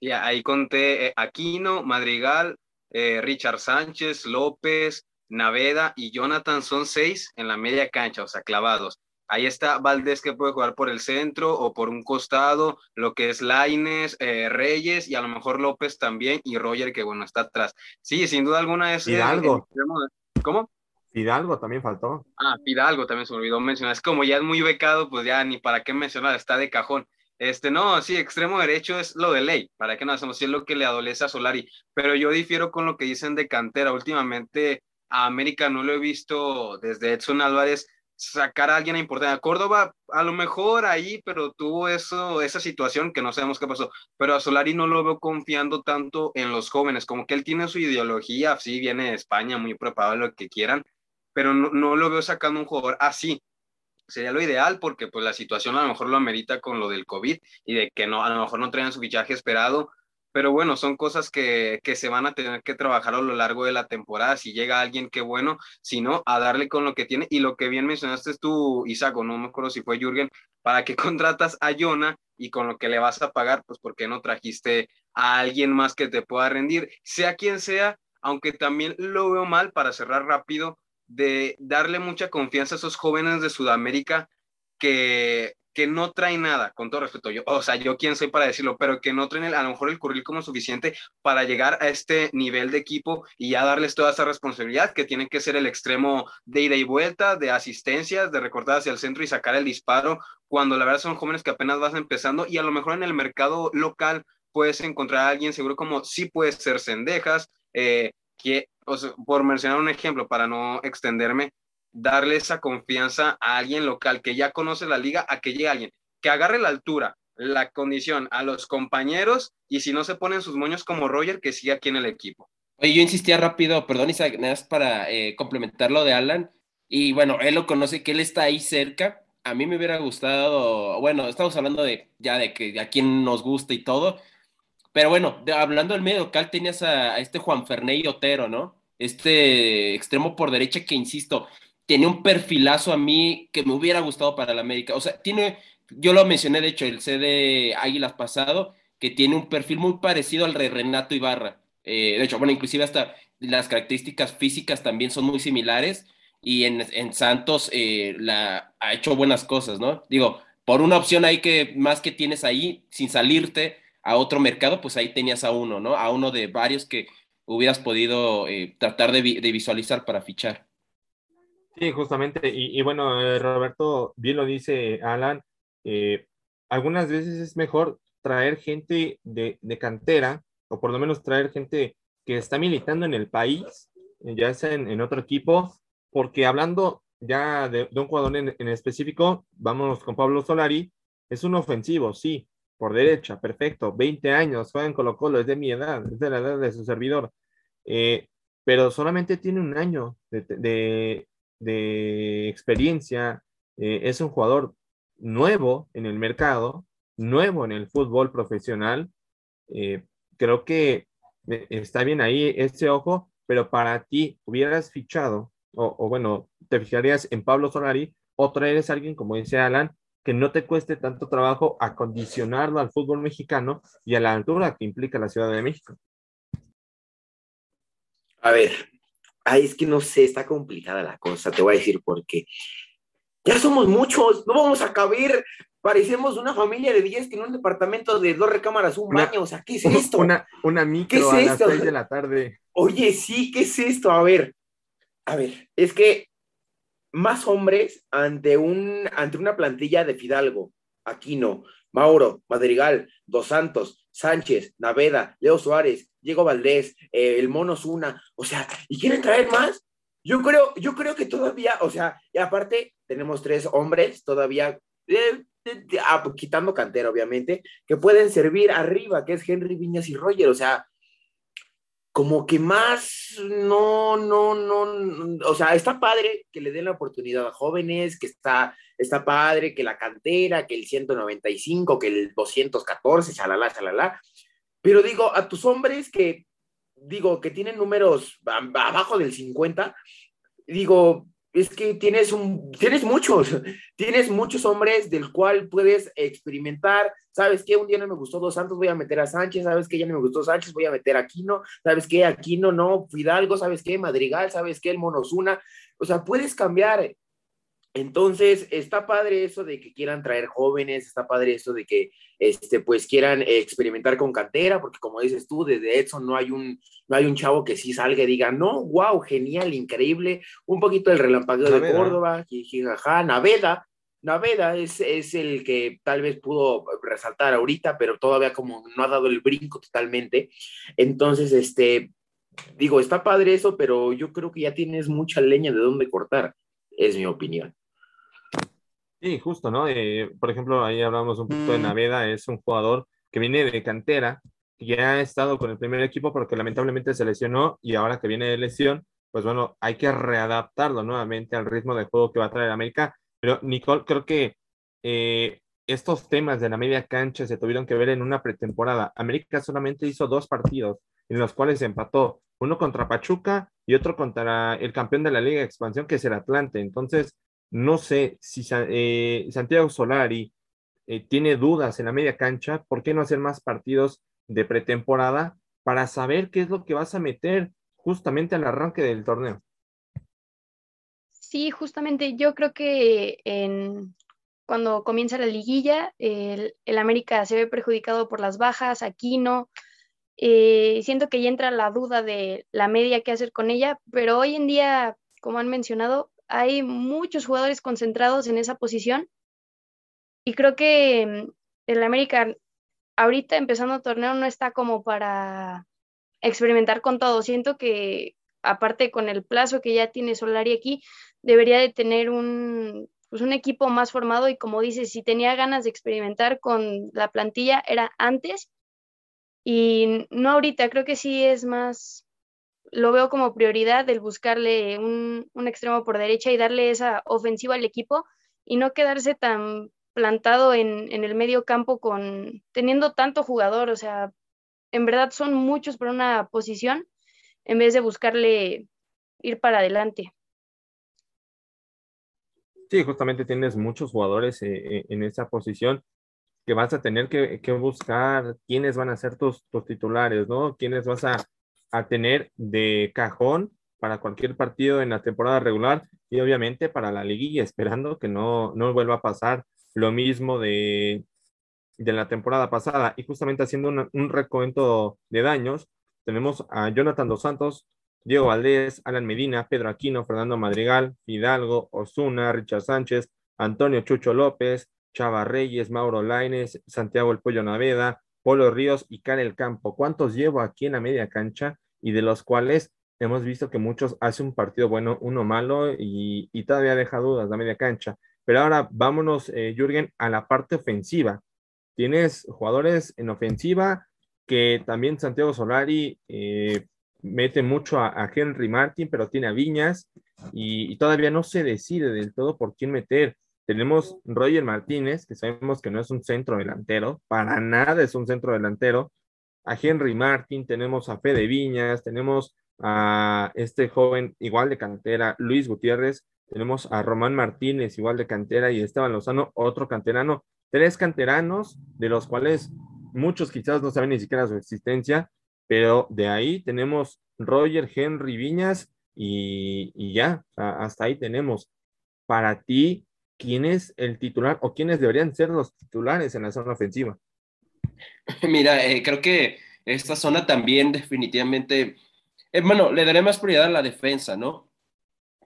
Ya, ahí conté eh, Aquino, Madrigal, eh, Richard Sánchez, López, Naveda y Jonathan son seis en la media cancha, o sea, clavados. Ahí está Valdés que puede jugar por el centro o por un costado, lo que es Laines, eh, Reyes y a lo mejor López también y Roger que bueno está atrás. Sí, sin duda alguna es... Fidalgo. ¿Cómo? Fidalgo también faltó. Ah, Fidalgo también se me olvidó mencionar. Es como ya es muy becado, pues ya ni para qué mencionar, está de cajón. Este, no, sí, extremo derecho es lo de ley, para que no hacemos, sí es lo que le adolece a Solari, pero yo difiero con lo que dicen de cantera. Últimamente a América no lo he visto desde Edson Álvarez sacar a alguien importante. A Córdoba, a lo mejor ahí, pero tuvo eso, esa situación que no sabemos qué pasó. Pero a Solari no lo veo confiando tanto en los jóvenes, como que él tiene su ideología, sí, viene de España, muy preparado, lo que quieran, pero no, no lo veo sacando un jugador así sería lo ideal porque pues la situación a lo mejor lo amerita con lo del COVID y de que no, a lo mejor no traen su fichaje esperado, pero bueno, son cosas que, que, se van a tener que trabajar a lo largo de la temporada. Si llega alguien, qué bueno, si no, a darle con lo que tiene. Y lo que bien mencionaste es tú, Isaac, no me acuerdo si fue Jürgen, para que contratas a Jonah y con lo que le vas a pagar, pues ¿por qué no trajiste a alguien más que te pueda rendir? Sea quien sea, aunque también lo veo mal para cerrar rápido, de darle mucha confianza a esos jóvenes de Sudamérica que que no trae nada, con todo respeto, yo, o sea, yo quién soy para decirlo, pero que no traen a lo mejor el currículum suficiente para llegar a este nivel de equipo y ya darles toda esa responsabilidad que tiene que ser el extremo de ida y vuelta, de asistencias, de recortar hacia el centro y sacar el disparo, cuando la verdad son jóvenes que apenas vas empezando y a lo mejor en el mercado local puedes encontrar a alguien seguro como sí puede ser Cendejas, eh, que, por mencionar un ejemplo, para no extenderme, darle esa confianza a alguien local que ya conoce la liga, a que llegue alguien que agarre la altura, la condición a los compañeros y si no se ponen sus moños como Roger, que siga aquí en el equipo. Oye, yo insistía rápido, perdón, Isaac, para eh, complementar lo de Alan. Y bueno, él lo conoce, que él está ahí cerca. A mí me hubiera gustado, bueno, estamos hablando de ya de que a quién nos gusta y todo. Pero bueno, hablando del medio local, tenías a, este Juan Fernández Otero, ¿no? Este extremo por derecha que, insisto, tiene un perfilazo a mí que me hubiera gustado para la América. O sea, tiene, yo lo mencioné, de hecho, el CD Águilas pasado, que tiene un perfil muy parecido al de Renato Ibarra. Eh, de hecho, bueno, inclusive hasta las características físicas también son muy similares y en, Santos eh, la, ha hecho buenas cosas, ¿no? Digo, por una opción ahí que más que tienes ahí, sin salirte a otro mercado, pues ahí tenías a uno, ¿no? A uno de varios que hubieras podido eh, tratar de, de visualizar para fichar. Sí, justamente. Y, bueno, eh, Roberto, bien lo dice Alan, eh, algunas veces es mejor traer gente de, cantera, o por lo menos traer gente que está militando en el país, ya sea en, otro equipo, porque hablando ya de, un jugador en, específico, vamos con Pablo Solari, es un ofensivo, sí, por derecha, perfecto, 20 años, juega en Colo Colo, es de mi edad, es de la edad de su servidor, pero solamente tiene un año de, de experiencia, eh, es un jugador nuevo en el mercado, nuevo en el fútbol profesional. Eh, creo que eh, está bien ahí ese ojo, pero para ti hubieras fichado, o, bueno, te fijarías en Pablo Solari, o traeres a alguien, como dice Alan, que no te cueste tanto trabajo acondicionarlo al fútbol mexicano y a la altura que implica la Ciudad de México. A ver, Ay, es que no sé, está complicada la cosa, te voy a decir por qué. Ya somos muchos, no vamos a caber. Parecemos una familia de 10 que en un departamento de dos recámaras, un baño. O sea, ¿qué es esto? Una, una micro ¿Qué es a esto? las 6 de la tarde. Oye, sí, ¿qué es esto? A ver, a ver, es que más hombres ante, un, ante una plantilla de Fidalgo, Aquino, Mauro, Madrigal, Dos Santos, Sánchez, Naveda, Leo Suárez, Diego Valdés, eh, el Mono Zuna, o sea, ¿y quieren traer más? Yo creo, yo creo que todavía, o sea, y aparte tenemos tres hombres todavía, eh, ah, quitando cantera, obviamente, que pueden servir arriba, que es Henry Viñas y Roger, o sea, como que más, no, no, no, o sea, está padre que le den la oportunidad a jóvenes, que está, está padre que la cantera, que el 195, que el 214, chalala, chalala, pero digo, a tus hombres que, digo, que tienen números abajo del 50, digo, es que tienes, un, tienes muchos, tienes muchos hombres del cual puedes experimentar. ¿Sabes qué? Un día no me gustó Dos Santos, voy a meter a Sánchez. ¿Sabes qué? Ya no me gustó Sánchez, voy a meter a Aquino. ¿Sabes qué? Aquino no, Fidalgo. ¿Sabes qué? Madrigal. ¿Sabes qué? El Monosuna. O sea, puedes cambiar. Entonces, está padre eso de que quieran traer jóvenes, está padre eso de que, este, pues, quieran experimentar con cantera, porque como dices tú, desde Edson no hay un, no hay un chavo que sí salga y diga, no, wow, genial, increíble, un poquito el relampagueo de Córdoba, jijaja, Naveda, Naveda es, es el que tal vez pudo resaltar ahorita, pero todavía como no ha dado el brinco totalmente. Entonces, este, digo, está padre eso, pero yo creo que ya tienes mucha leña de dónde cortar, es mi opinión. Sí, justo, ¿no? Eh, por ejemplo, ahí hablamos un poquito de mm. Naveda, es un jugador que viene de cantera, que ya ha estado con el primer equipo porque lamentablemente se lesionó y ahora que viene de lesión, pues bueno, hay que readaptarlo nuevamente al ritmo de juego que va a traer América. Pero Nicole, creo que eh, estos temas de la media cancha se tuvieron que ver en una pretemporada. América solamente hizo dos partidos en los cuales se empató, uno contra Pachuca y otro contra el campeón de la Liga de Expansión, que es el Atlante. Entonces, no sé si eh, Santiago Solari eh, tiene dudas en la media cancha, ¿por qué no hacer más partidos de pretemporada para saber qué es lo que vas a meter justamente al arranque del torneo? Sí, justamente yo creo que en, cuando comienza la liguilla, el, América se ve perjudicado por las bajas, Aquino. Eh, siento que ya entra la duda de la media que hacer con ella, pero hoy en día, como han mencionado, hay muchos jugadores concentrados en esa posición. Y creo que mm, el América ahorita empezando el torneo no está como para experimentar con todo. Siento que aparte con el plazo que ya tiene Solari aquí, debería de tener un, pues un equipo más formado. Y como dices, si tenía ganas de experimentar con la plantilla era antes. Y no ahorita, creo que sí es más, lo veo como prioridad el buscarle un, un extremo por derecha y darle esa ofensiva al equipo y no quedarse tan plantado en, en el medio campo con teniendo tanto jugador, o sea, en verdad son muchos por una posición en vez de buscarle ir para adelante. Sí, justamente tienes muchos jugadores eh, eh, en esa posición que vas a tener que, buscar quiénes van a ser tus, titulares, ¿no? Quiénes vas a, tener de cajón para cualquier partido en la temporada regular y obviamente para la liguilla, esperando que no, no vuelva a pasar lo mismo de, de la temporada pasada. Y justamente haciendo un, un recuento de daños, tenemos a Jonathan Dos Santos, Diego Valdés, Alan Medina, Pedro Aquino, Fernando Madrigal, Hidalgo, Osuna, Richard Sánchez, Antonio Chucho López, Chava Reyes, Mauro Laines, Santiago El Pollo Naveda, Polo Ríos y Karel Campo. ¿Cuántos llevo aquí en la media cancha? Y de los cuales hemos visto que muchos hacen un partido bueno, uno malo y, todavía deja dudas la media cancha. Pero ahora vámonos, eh, Jürgen, a la parte ofensiva. Tienes jugadores en ofensiva que también Santiago Solari eh, mete mucho a, Henry Martin, pero tiene a Viñas y, todavía no se decide del todo por quién meter. Tenemos Roger Martínez, que sabemos que no es un centro delantero, para nada es un centro delantero. A Henry Martin, tenemos a Fede Viñas, tenemos a este joven igual de cantera, Luis Gutiérrez, tenemos a Román Martínez igual de cantera y Esteban Lozano, otro canterano. Tres canteranos, de los cuales muchos quizás no saben ni siquiera su existencia, pero de ahí tenemos Roger, Henry, Viñas y, ya, hasta ahí tenemos. Para ti, ¿quién es el titular o quiénes deberían ser los titulares en la zona ofensiva? Mira, eh, creo que esta zona también definitivamente, eh, bueno, le daré más prioridad a la defensa, ¿no?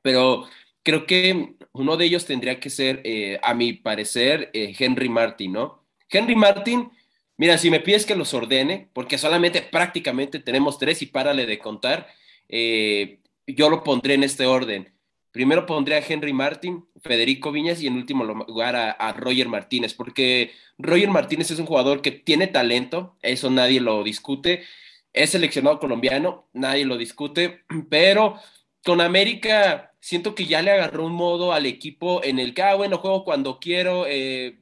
Pero creo que uno de ellos tendría que ser, eh, a mi parecer, Henry Martin, ¿no? Henry Martin Mira, si me pides que los ordene, porque solamente prácticamente tenemos tres y párale de contar, eh, yo lo pondré en este orden. Primero pondré a Henry Martin, Federico Viñas y en último lugar a, Roger Martínez, porque Roger Martínez es un jugador que tiene talento, eso nadie lo discute, es seleccionado colombiano, nadie lo discute, pero con América siento que ya le agarró un modo al equipo en el que, ah, bueno, juego cuando quiero, eh,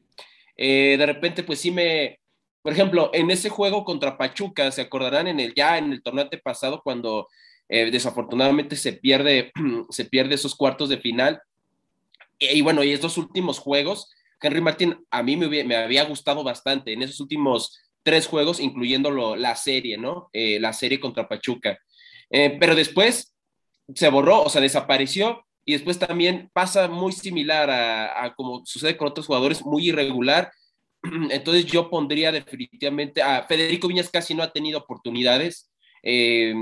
eh, de repente pues sí me, por ejemplo, en ese juego contra Pachuca, se acordarán en el ya en el torneo pasado cuando eh, desafortunadamente se pierde, se pierde esos cuartos de final. Y, bueno, y estos últimos juegos, Henry Martin a mí me, había gustado bastante en esos últimos tres juegos, incluyendo la serie, ¿no? Eh, la serie contra Pachuca. Eh, pero después se borró, o sea, desapareció y después también pasa muy similar a como sucede con otros jugadores, muy irregular Entonces yo pondría definitivamente a Federico Viñas casi no ha tenido oportunidades, eh,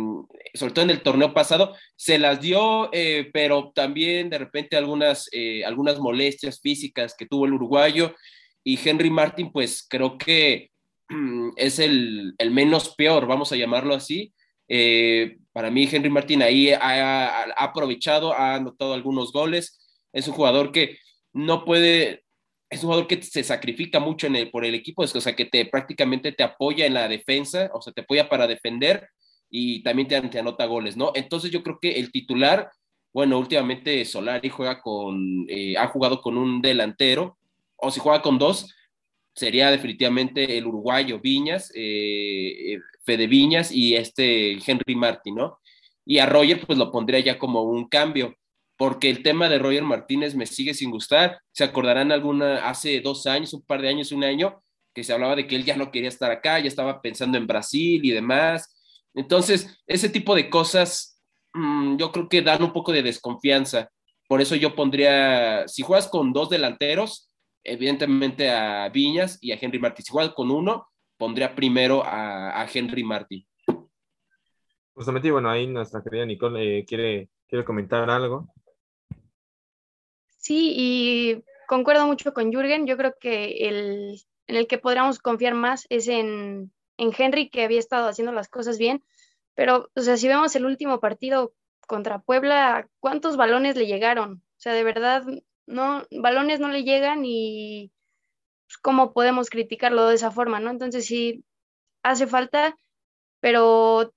sobre todo en el torneo pasado, se las dio, eh, pero también de repente algunas, eh, algunas molestias físicas que tuvo el uruguayo y Henry Martin, pues creo que es el, menos peor, vamos a llamarlo así. para mí Henry Martin ahí ha, ha aprovechado, ha anotado algunos goles, es un jugador que no puede, es un jugador que se sacrifica mucho el, por el equipo, es, o sea, que te prácticamente te apoya en la defensa, o sea, te apoya para defender y también te, anota goles, ¿no? Entonces yo creo que el titular, bueno, últimamente Solari juega con, eh, ha jugado con un delantero, o si juega con dos, sería definitivamente el uruguayo Viñas, eh, Fede Viñas y este Henry Martin, ¿no? Y a Roger pues lo pondría ya como un cambio, porque el tema de Roger Martínez me sigue sin gustar. Se acordarán alguna, hace dos años, un par de años, un año, que se hablaba de que él ya no quería estar acá, ya estaba pensando en Brasil y demás. Entonces, ese tipo de cosas mm, yo creo que dan un poco de desconfianza. Por eso yo pondría, si juegas con dos delanteros, evidentemente a Viñas y a Henry Martí. Si juegas con uno, pondría primero a, Henry Martí. Justamente, bueno, ahí nuestra querida Nicole eh, quiere, quiere comentar algo. Sí, y concuerdo mucho con Jürgen. Yo creo que el, en el que podríamos confiar más es en, en Henry, que había estado haciendo las cosas bien. Pero, o sea, si vemos el último partido contra Puebla, ¿cuántos balones le llegaron? O sea, de verdad, no, balones no le llegan y pues, cómo podemos criticarlo de esa forma, ¿no? Entonces sí, hace falta, pero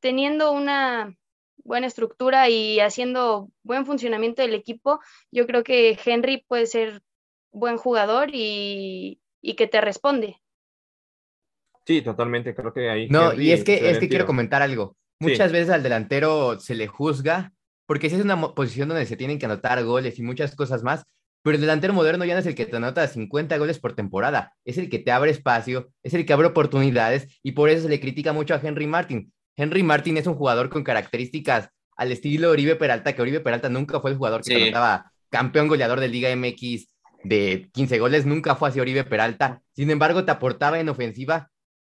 teniendo una buena estructura y haciendo buen funcionamiento del equipo, yo creo que Henry puede ser buen jugador y, y que te responde. Sí, totalmente, creo que ahí. No, y es que, es que quiero comentar algo. Muchas veces al delantero se le juzga, porque si es una posición donde se tienen que anotar goles y muchas cosas más, pero el delantero moderno ya no es el que te anota 50 goles por temporada, es el que te abre espacio, es el que abre oportunidades y por eso se le critica mucho a Henry Martin. Henry Martin es un jugador con características al estilo Oribe Peralta, que Oribe Peralta nunca fue el jugador que anotaba campeón goleador de Liga MX de 15 goles, nunca fue así Oribe Peralta. Sin embargo, te aportaba en ofensiva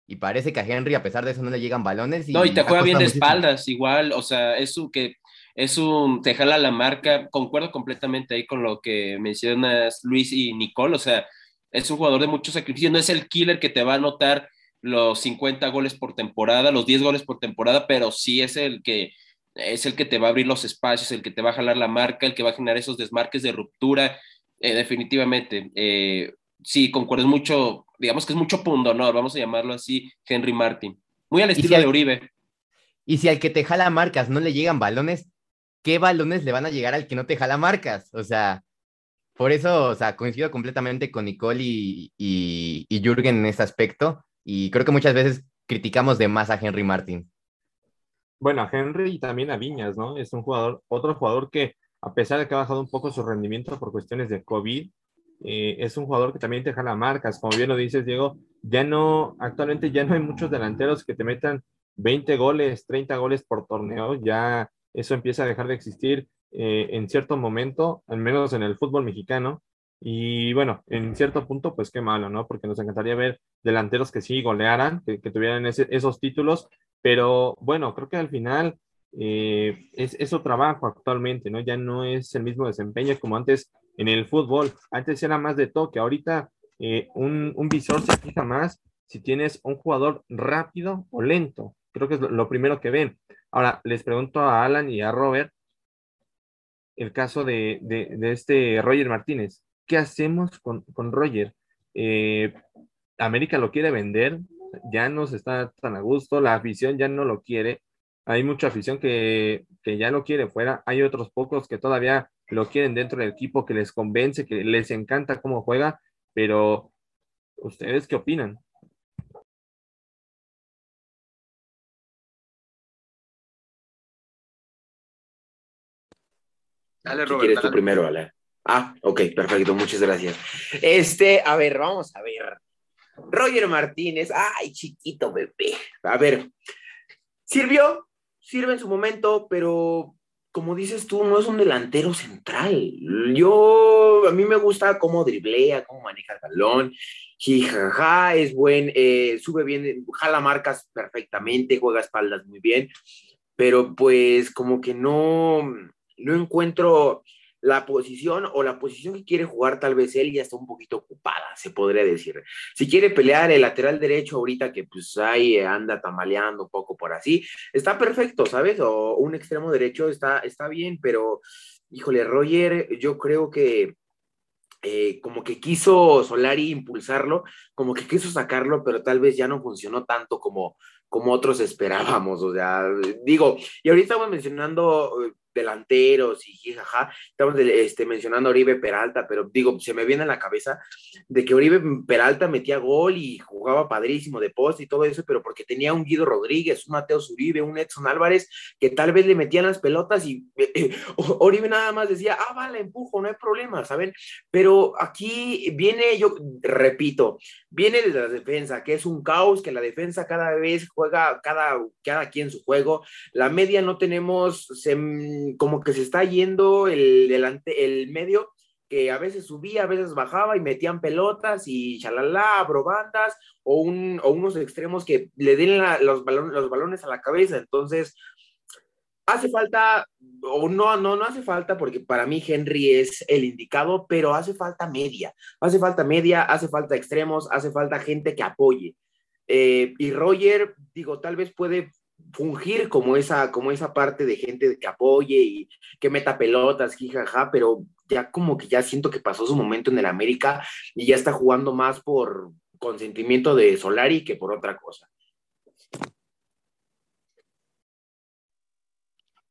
y parece que a Henry, a pesar de eso, no le llegan balones. no, y te juega bien de espaldas, igual, o sea, es un que es un, te jala la marca, concuerdo completamente ahí con lo que mencionas Luis y Nicole, o sea, es un jugador de mucho sacrificio, no es el killer que te va a anotar los 50 goles por temporada, los 10 goles por temporada, pero sí es el que es el que te va a abrir los espacios, el que te va a jalar la marca, el que va a generar esos desmarques de ruptura, eh, definitivamente. Eh, sí, concuerdo mucho, digamos que es mucho pundonor, vamos a llamarlo así, Henry Martin. Muy al estilo de Uribe. Y si al que te jala marcas no le llegan balones, ¿qué balones le van a llegar al que no te jala marcas? O sea, por eso, o sea, coincido completamente con Nicole y, y, y Jürgen en este aspecto. Y creo que muchas veces criticamos de más a Henry Martin. Bueno, a Henry y también a Viñas, ¿no? Es un jugador, otro jugador que, a pesar de que ha bajado un poco su rendimiento por cuestiones de COVID, eh, es un jugador que también te jala marcas. Como bien lo dices, Diego, ya no, actualmente ya no hay muchos delanteros que te metan 20 goles, 30 goles por torneo. Ya eso empieza a dejar de existir eh, en cierto momento, al menos en el fútbol mexicano. Y bueno, en cierto punto, pues qué malo, ¿no? Porque nos encantaría ver delanteros que sí golearan, que, tuvieran esos títulos, pero bueno, creo que al final eh, es eso trabajo actualmente, ¿no? Ya no es el mismo desempeño como antes en el fútbol. Antes era más de toque, ahorita eh, un, un, visor se fija más si tienes un jugador rápido o lento. Creo que es lo, primero que ven. Ahora, les pregunto a Alan y a Robert el caso de, de, este Roger Martínez. ¿Qué hacemos con, con Roger? Eh, América lo quiere vender, ya no se está tan a gusto, la afición ya no lo quiere. Hay mucha afición que, que ya lo quiere fuera, hay otros pocos que todavía lo quieren dentro del equipo, que les convence, que les encanta cómo juega, pero ¿ustedes qué opinan? Dale, Robert. ¿Quieres tú primero, Ale? Ah, ok, perfecto, muchas gracias. Este, a ver, vamos a ver. Roger Martínez, ay, chiquito bebé. A ver, sirvió, sirve en su momento, pero como dices tú, no es un delantero central. Yo, a mí me gusta cómo driblea, cómo maneja el balón. Jijaja, es buen, eh, sube bien, jala marcas perfectamente, juega espaldas muy bien, pero pues como que no, no encuentro la posición o la posición que quiere jugar tal vez él ya está un poquito ocupada, se podría decir. Si quiere pelear el lateral derecho ahorita que pues ahí anda tambaleando un poco por así, está perfecto, ¿sabes? O un extremo derecho está, está bien, pero híjole, Roger, yo creo que eh, como que quiso Solari impulsarlo, como que quiso sacarlo, pero tal vez ya no funcionó tanto como, como otros esperábamos. O sea, digo, y ahorita estamos mencionando delanteros y jijaja. Estamos este, mencionando a Oribe Peralta, pero digo, se me viene a la cabeza de que Oribe Peralta metía gol y jugaba padrísimo de poste y todo eso, pero porque tenía un Guido Rodríguez, un Mateo Zuribe, un Edson Álvarez, que tal vez le metían las pelotas y Oribe nada más decía, ah, vale, empujo, no hay problema, ¿saben? Pero aquí viene, yo repito, viene de la defensa, que es un caos, que la defensa cada vez juega cada, cada quien su juego. La media no tenemos, se, como que se está yendo el, delante, el medio, que a veces subía, a veces bajaba y metían pelotas y chalala, bandas o, un, o unos extremos que le den los, balones, los balones a la cabeza. Entonces, hace falta, o no, no, no hace falta, porque para mí Henry es el indicado, pero hace falta media, hace falta media, hace falta extremos, hace falta gente que apoye. Eh, y Roger, digo, tal vez puede fungir como esa, como esa parte de gente que apoye y que meta pelotas, jijaja, pero ya como que ya siento que pasó su momento en el América y ya está jugando más por consentimiento de Solari que por otra cosa.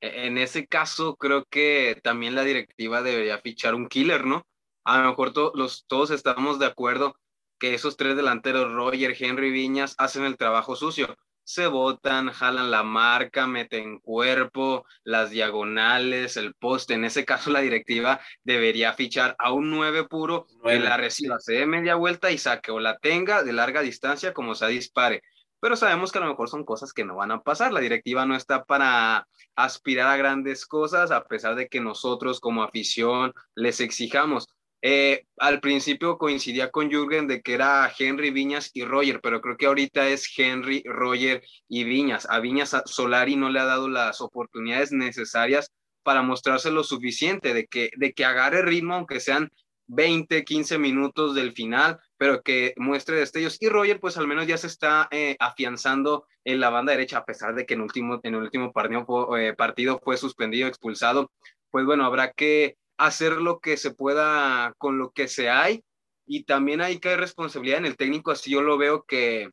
E-, en ese caso, creo que también la directiva debería fichar un killer, ¿no? A lo mejor los, todos estamos de acuerdo que esos tres delanteros, Roger, Henry, Viñas, hacen el trabajo sucio. Se botan, jalan la marca, meten cuerpo, las diagonales, el poste. En ese caso, la directiva debería fichar a un 9 puro que la reciba, se dé media vuelta y saque o la tenga de larga distancia como se dispare pero sabemos que a lo mejor son cosas que no van a pasar. La directiva no está para aspirar a grandes cosas, a pesar de que nosotros como afición les exijamos. Eh, al principio coincidía con Jürgen de que era Henry Viñas y Roger, pero creo que ahorita es Henry, Roger y Viñas. A Viñas Solari no le ha dado las oportunidades necesarias para mostrarse lo suficiente, de que, de que agarre ritmo, aunque sean 20, 15 minutos del final, pero que muestre destellos. Y Roger, pues al menos ya se está eh, afianzando en la banda derecha, a pesar de que en, último, en el último partido, eh, partido fue suspendido, expulsado. Pues bueno, habrá que hacer lo que se pueda con lo que se hay. Y también hay que hay responsabilidad en el técnico, así yo lo veo que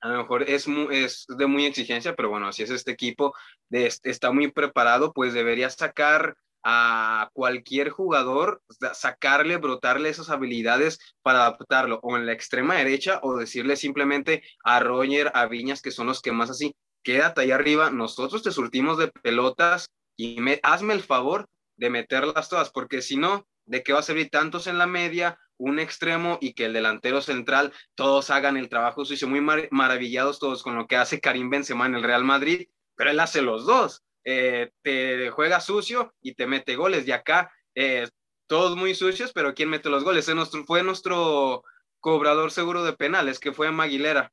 a lo mejor es, es de muy exigencia, pero bueno, si es este equipo, está muy preparado, pues debería sacar a cualquier jugador, sacarle, brotarle esas habilidades para adaptarlo o en la extrema derecha o decirle simplemente a Roger, a Viñas, que son los que más así, quédate ahí arriba, nosotros te surtimos de pelotas y me, hazme el favor de meterlas todas, porque si no, ¿de qué va a servir tantos en la media, un extremo y que el delantero central, todos hagan el trabajo sucio, muy maravillados todos con lo que hace Karim Benzema en el Real Madrid, pero él hace los dos. Eh, te juega sucio y te mete goles. Y acá, eh, todos muy sucios, pero ¿quién mete los goles? Nuestro, fue nuestro cobrador seguro de penales, que fue Maguilera.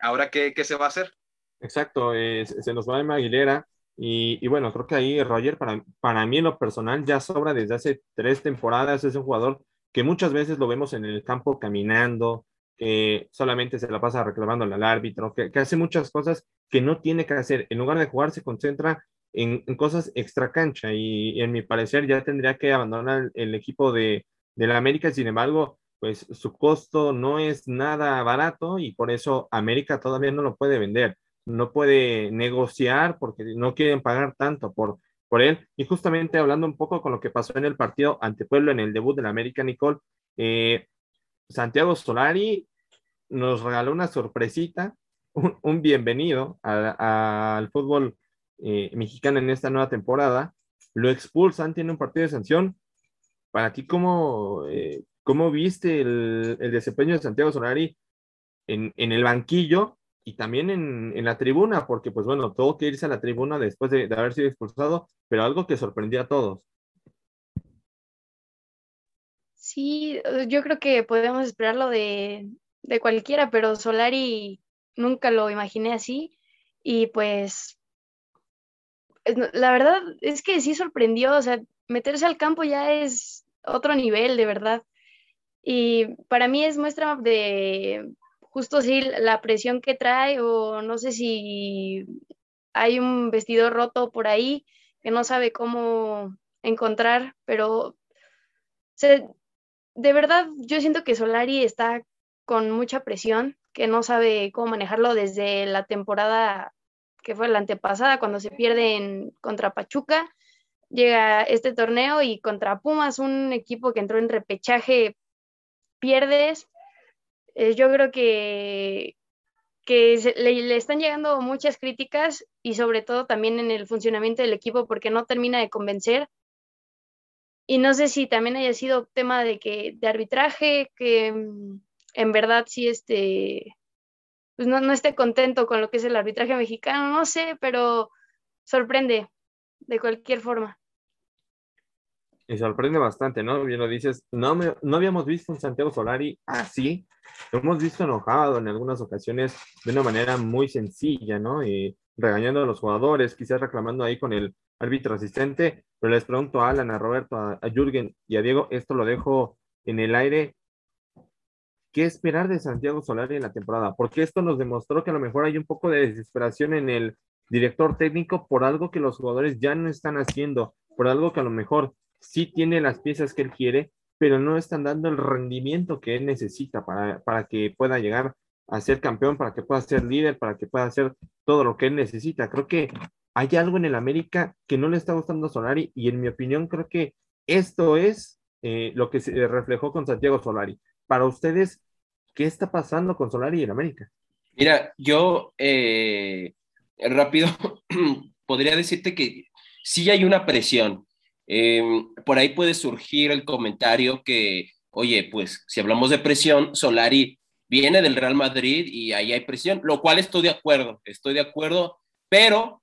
Ahora, ¿qué, qué se va a hacer? Exacto, se nos va de Maguilera. Y, y, bueno, creo que ahí Roger, para, para mí en lo personal, ya sobra desde hace tres temporadas. Es un jugador que muchas veces lo vemos en el campo caminando, que solamente se la pasa reclamando al árbitro, que, hace muchas cosas que no tiene que hacer. En lugar de jugar, se concentra en, cosas extra cancha y, en mi parecer ya tendría que abandonar el, equipo de, de, la América, sin embargo, pues su costo no es nada barato y por eso América todavía no lo puede vender, no puede negociar porque no quieren pagar tanto por, por él. Y justamente hablando un poco con lo que pasó en el partido ante Pueblo en el debut de la América, Nicole, eh, Santiago Solari nos regaló una sorpresita, un, bienvenido al fútbol eh, mexicana en esta nueva temporada, lo expulsan, tiene un partido de sanción. Para ti, ¿cómo, eh, cómo viste el, desempeño de Santiago Solari en, el banquillo y también en, la tribuna? Porque, pues bueno, tuvo que irse a la tribuna después de, haber sido expulsado, pero algo que sorprendió a todos. Sí, yo creo que podemos esperarlo de, de cualquiera, pero Solari nunca lo imaginé así. Y pues la verdad es que sí sorprendió, o sea, meterse al campo ya es otro nivel, de verdad. Y para mí es muestra de justo sí la presión que trae o no sé si hay un vestido roto por ahí que no sabe cómo encontrar, pero de verdad yo siento que Solari está con mucha presión, que no sabe cómo manejarlo desde la temporada que fue la antepasada, cuando se pierde en, contra Pachuca, llega este torneo y contra Pumas, un equipo que entró en repechaje, pierdes. Eh, yo creo que, que le, están llegando muchas críticas y sobre todo también en el funcionamiento del equipo porque no termina de convencer. Y no sé si también haya sido tema de que de arbitraje, que mm, en verdad sí este, pues no, no esté contento con lo que es el arbitraje mexicano, no sé, pero sorprende de cualquier forma. Y sorprende bastante, ¿no? Bien lo dices, no, no habíamos visto un Santiago Solari así, lo hemos visto enojado en algunas ocasiones de una manera muy sencilla, ¿no? Y regañando a los jugadores, quizás reclamando ahí con el árbitro asistente, pero les pregunto a Alan, a Roberto, a, a Jürgen y a Diego, esto lo dejo en el aire. ¿Qué esperar de Santiago Solari en la temporada? Porque esto nos demostró que a lo mejor hay un poco de desesperación en el director técnico por algo que los jugadores ya no están haciendo, por algo que a lo mejor sí tiene las piezas que él quiere, pero no están dando el rendimiento que él necesita para, para que pueda llegar a ser campeón, para que pueda ser líder, para que pueda hacer todo lo que él necesita. Creo que hay algo en el América que no le está gustando a Solari y en mi opinión creo que esto es eh, lo que se reflejó con Santiago Solari. Para ustedes, ¿qué está pasando con Solari y el América? Mira, yo eh, rápido podría decirte que sí hay una presión. Em, por ahí puede surgir el comentario que, oye, pues si hablamos de presión, Solari viene del Real Madrid y ahí hay presión, lo cual estoy de acuerdo, estoy de acuerdo, pero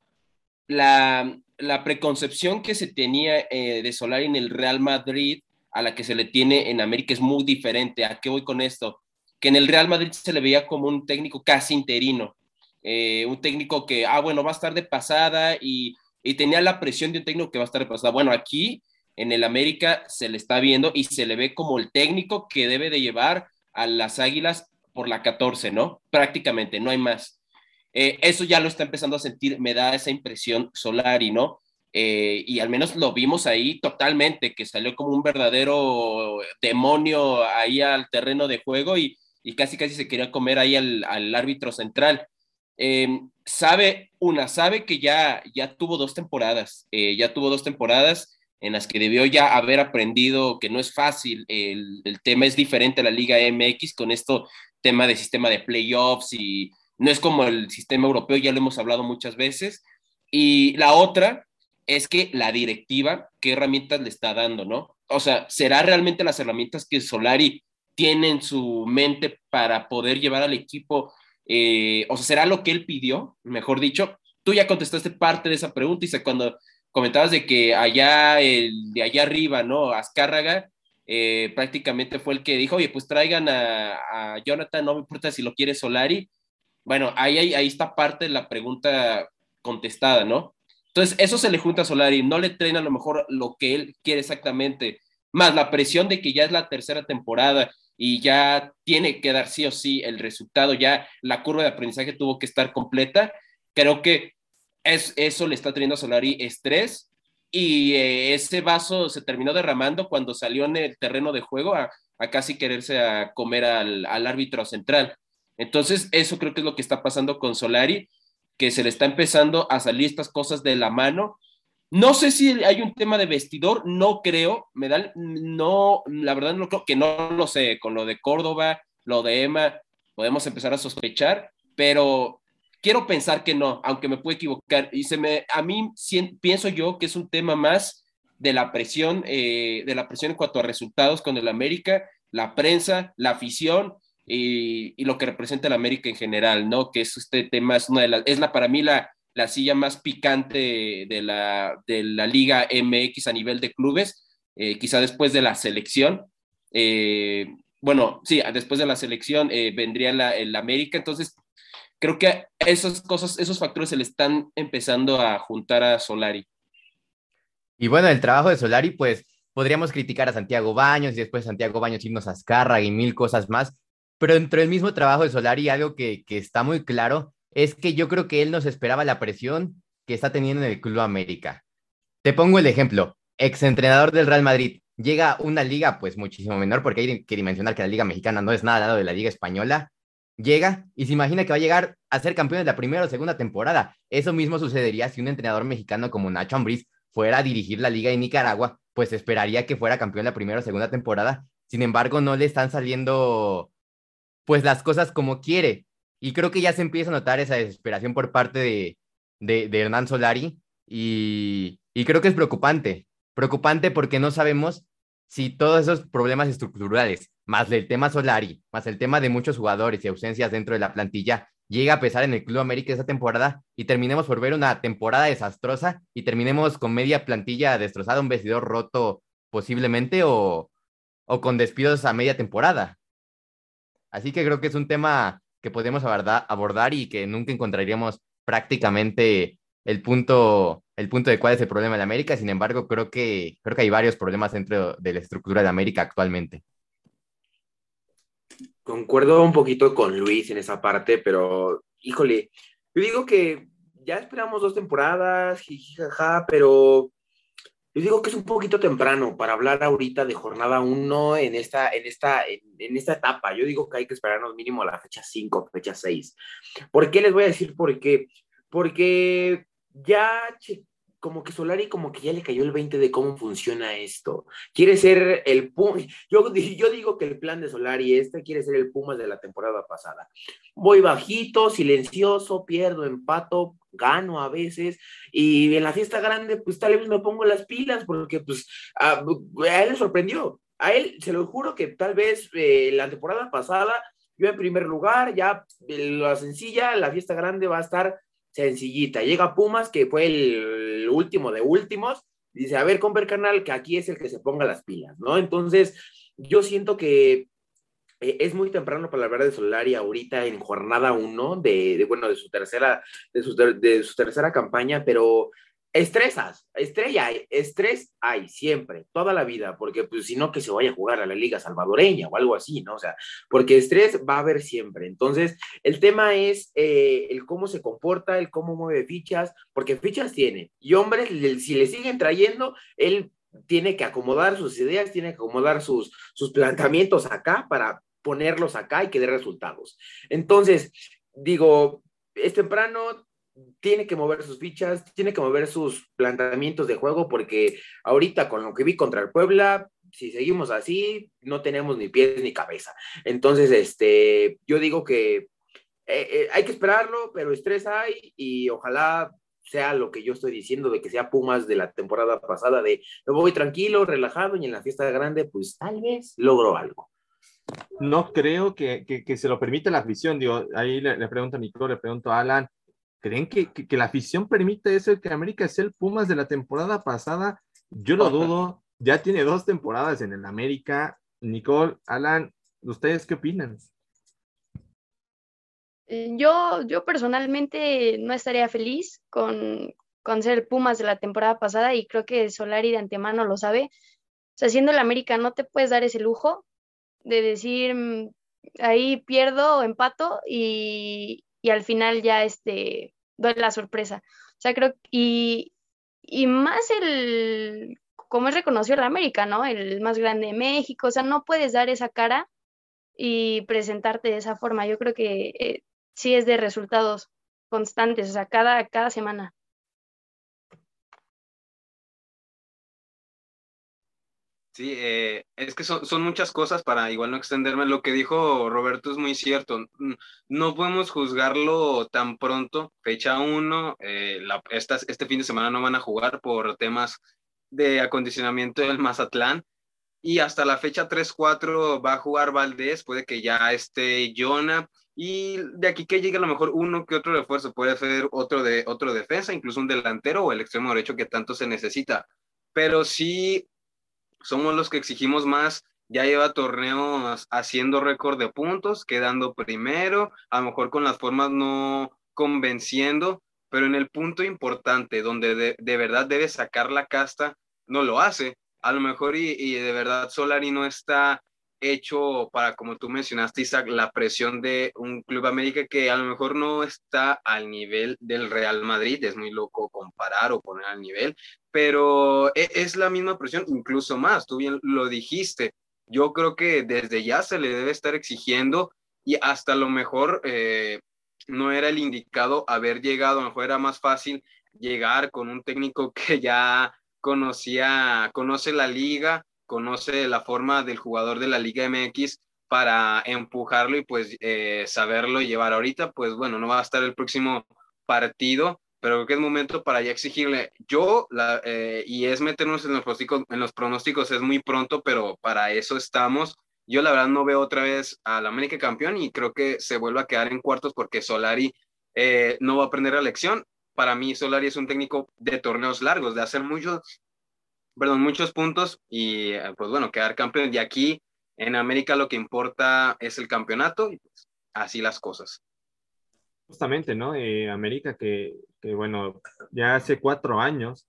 la, preconcepción que se tenía eh, de Solari en el Real Madrid a la que se le tiene en América es muy diferente. ¿A qué voy con esto? Que en el Real Madrid se le veía como un técnico casi interino, eh, un técnico que, ah, bueno, va a estar de pasada y y tenía la presión de un técnico que va a estar repasado. Bueno, aquí en el América se le está viendo y se le ve como el técnico que debe de llevar a las Águilas por la 14, ¿no? Prácticamente, no hay más. Eh, eso ya lo está empezando a sentir, me da esa impresión Solari, ¿no? Eh, y al menos lo vimos ahí totalmente, que salió como un verdadero demonio ahí al terreno de juego y, casi casi se quería comer ahí al, al árbitro central. Eh, sabe, una, sabe que ya, ya tuvo dos temporadas, eh, ya tuvo dos temporadas en las que debió ya haber aprendido que no es fácil, el, tema es diferente a la Liga MX con esto tema de sistema de playoffs y no es como el sistema europeo, ya lo hemos hablado muchas veces. Y la otra es que la directiva, ¿qué herramientas le está dando, no? O sea, ¿será realmente las herramientas que Solari tiene en su mente para poder llevar al equipo eh, o sea, será lo que él pidió, mejor dicho. Tú ya contestaste parte de esa pregunta, y cuando comentabas de que allá, de allá arriba, ¿no? Azcárraga, eh, prácticamente fue el que dijo, oye, pues traigan a, Jonathan, no me importa si lo quiere Solari. Bueno, ahí, ahí, ahí, está parte de la pregunta contestada, ¿no? Entonces, eso se le junta a Solari, no le traen a lo mejor lo que él quiere exactamente, más la presión de que ya es la tercera temporada y ya tiene que dar sí o sí el resultado, ya la curva de aprendizaje tuvo que estar completa. Creo que es, eso le está teniendo a Solari estrés y eh, ese vaso se terminó derramando cuando salió en el terreno de juego a, casi quererse a comer al, al, árbitro central. Entonces, eso creo que es lo que está pasando con Solari, que se le está empezando a salir estas cosas de la mano no sé si hay un tema de vestidor, no creo, me da, no, la verdad no creo que no lo sé, con lo de Córdoba, lo de Emma, podemos empezar a sospechar, pero quiero pensar que no, aunque me puedo equivocar. Y se me, a mí pienso yo que es un tema más de la presión, eh, de la presión en cuanto a resultados con el América, la prensa, la afición y, y, lo que representa el América en general, ¿no? Que es este tema, es una de las, es la para mí la, la silla más picante de la, de la Liga MX a nivel de clubes, eh, quizá después de la selección. Eh, bueno, sí, después de la selección eh, vendría el América, entonces creo que esas cosas, esos factores se le están empezando a juntar a Solari. Y bueno, el trabajo de Solari, pues podríamos criticar a Santiago Baños y después Santiago Baños irnos a Azcárraga y mil cosas más, pero dentro del mismo trabajo de Solari, algo que, que está muy claro es que yo creo que él nos esperaba la presión que está teniendo en el Club América. Te pongo el ejemplo, exentrenador del Real Madrid, llega a una liga pues muchísimo menor, porque hay que dimensionar que la liga mexicana no es nada al lado de la liga española, llega y se imagina que va a llegar a ser campeón de la primera o segunda temporada. Eso mismo sucedería si un entrenador mexicano como Nacho Ambriz fuera a dirigir la liga de Nicaragua, pues esperaría que fuera campeón la primera o segunda temporada. Sin embargo, no le están saliendo pues las cosas como quiere. Y creo que ya se empieza a notar esa desesperación por parte de, de, Hernán Solari y, y creo que es preocupante. Preocupante porque no sabemos si todos esos problemas estructurales, más el tema Solari, más el tema de muchos jugadores y ausencias dentro de la plantilla, llega a pesar en el Club América esta temporada y terminemos por ver una temporada desastrosa y terminemos con media plantilla destrozada, un vestidor roto posiblemente o, o con despidos a media temporada. Así que creo que es un tema que podemos abordar y que nunca encontraríamos prácticamente el punto, el punto de cuál es el problema de América. Sin embargo, creo que, creo que hay varios problemas dentro de la estructura de América actualmente. Concuerdo un poquito con Luis en esa parte, pero híjole, yo digo que ya esperamos dos temporadas, jijijaja, pero yo digo que es un poquito temprano para hablar ahorita de jornada 1 en esta, en, esta, en, esta etapa. Yo digo que hay que esperarnos mínimo a la fecha 5, fecha 6. ¿Por qué les voy a decir por qué? Porque ya como que Solari como que ya le cayó el 20 de cómo funciona esto. Quiere ser el yo, yo digo que el plan de Solari este quiere ser el Pumas de la temporada pasada. Voy bajito, silencioso, pierdo, empato, gano a veces y en la fiesta grande pues tal vez me pongo las pilas porque pues a, él le sorprendió. A él se lo juro que tal vez eh, la temporada pasada yo en primer lugar, ya la sencilla, la fiesta grande va a estar sencillita. Llega Pumas, que fue el último de últimos, dice, a ver, Conver Canal, que aquí es el que se ponga las pilas, ¿no? Entonces, yo siento que eh, es muy temprano para hablar de Solari ahorita en jornada uno de, bueno, de su tercera, de su, de su tercera campaña, pero Estresas, estrella, estrés hay siempre, toda la vida, porque pues si no que se vaya a jugar a la liga salvadoreña o algo así, ¿no? O sea, porque estrés va a haber siempre. Entonces, el tema es eh, el cómo se comporta, el cómo mueve fichas, porque fichas tiene. Y hombres, si le siguen trayendo, él tiene que acomodar sus ideas, tiene que acomodar sus, sus planteamientos acá para ponerlos acá y que dé resultados. Entonces, digo, es temprano, tiene que mover sus fichas, tiene que mover sus planteamientos de juego, porque ahorita con lo que vi contra el Puebla, si seguimos así, no tenemos ni pies ni cabeza. Entonces, este, yo digo que eh, eh, hay que esperarlo, pero estrés hay y ojalá sea lo que yo estoy diciendo, de que sea Pumas de la temporada pasada, de me voy tranquilo, relajado y en la fiesta grande, pues tal vez logro algo. No creo que, se lo permita la afición, digo, ahí le, le pregunto a Nico, le pregunto a Alan, ¿Creen que, la afición permite eso, que América es el Pumas de la temporada pasada? Yo lo dudo. Ya tiene dos temporadas en el América. Nicole, Alan, ¿ustedes qué opinan? Eh, yo, yo personalmente no estaría feliz con, con ser Pumas de la temporada pasada y creo que Solari de antemano lo sabe. O sea, siendo el América no te puedes dar ese lujo de decir mm, ahí pierdo o empato y, y al final ya este, doy la sorpresa. O sea, creo, y, y más el, como es reconocido el América, ¿no? El más grande de México, o sea, no puedes dar esa cara y presentarte de esa forma. Yo creo que eh, sí es de resultados constantes, o sea, cada, cada semana. Sí, eh, es que son, son, muchas cosas para igual no extenderme. Lo que dijo Roberto es muy cierto. No podemos juzgarlo tan pronto. Fecha 1, eh, este fin de semana no van a jugar por temas de acondicionamiento del Mazatlán. Y hasta la fecha 3-4 va a jugar Valdés, puede que ya esté Jonah. Y de aquí que llegue a lo mejor uno que otro refuerzo, puede ser otro de otro defensa, incluso un delantero o el extremo derecho que tanto se necesita. Pero sí somos los que exigimos más. Ya lleva torneos haciendo récord de puntos, quedando primero, a lo mejor con las formas no convenciendo, pero en el punto importante donde de, verdad debe sacar la casta, no lo hace. A lo mejor y, y de verdad Solari no está hecho para, como tú mencionaste, Isaac, la presión de un Club América que a lo mejor no está al nivel del Real Madrid, es muy loco comparar o poner al nivel, pero e, es la misma presión, incluso más, tú bien lo dijiste. Yo creo que desde ya se le debe estar exigiendo y hasta lo mejor eh, no era el indicado haber llegado, a lo mejor era más fácil llegar con un técnico que ya conocía, conoce la liga, conoce la forma del jugador de la Liga MX para empujarlo y pues eh, saberlo llevar. Ahorita, pues bueno, no va a estar el próximo partido, pero creo que es momento para ya exigirle. Yo, la, eh, y es meternos en los, pronósticos, en los pronósticos, es muy pronto, pero para eso estamos. Yo la verdad no veo otra vez al América campeón y creo que se vuelve a quedar en cuartos porque Solari eh, no va a aprender la lección. Para mí Solari es un técnico de torneos largos, de hacer muchos, perdón, muchos puntos y pues bueno, quedar campeón. De aquí en América lo que importa es el campeonato y pues, así las cosas. Justamente, ¿no? Eh, América que, que, bueno, ya hace cuatro años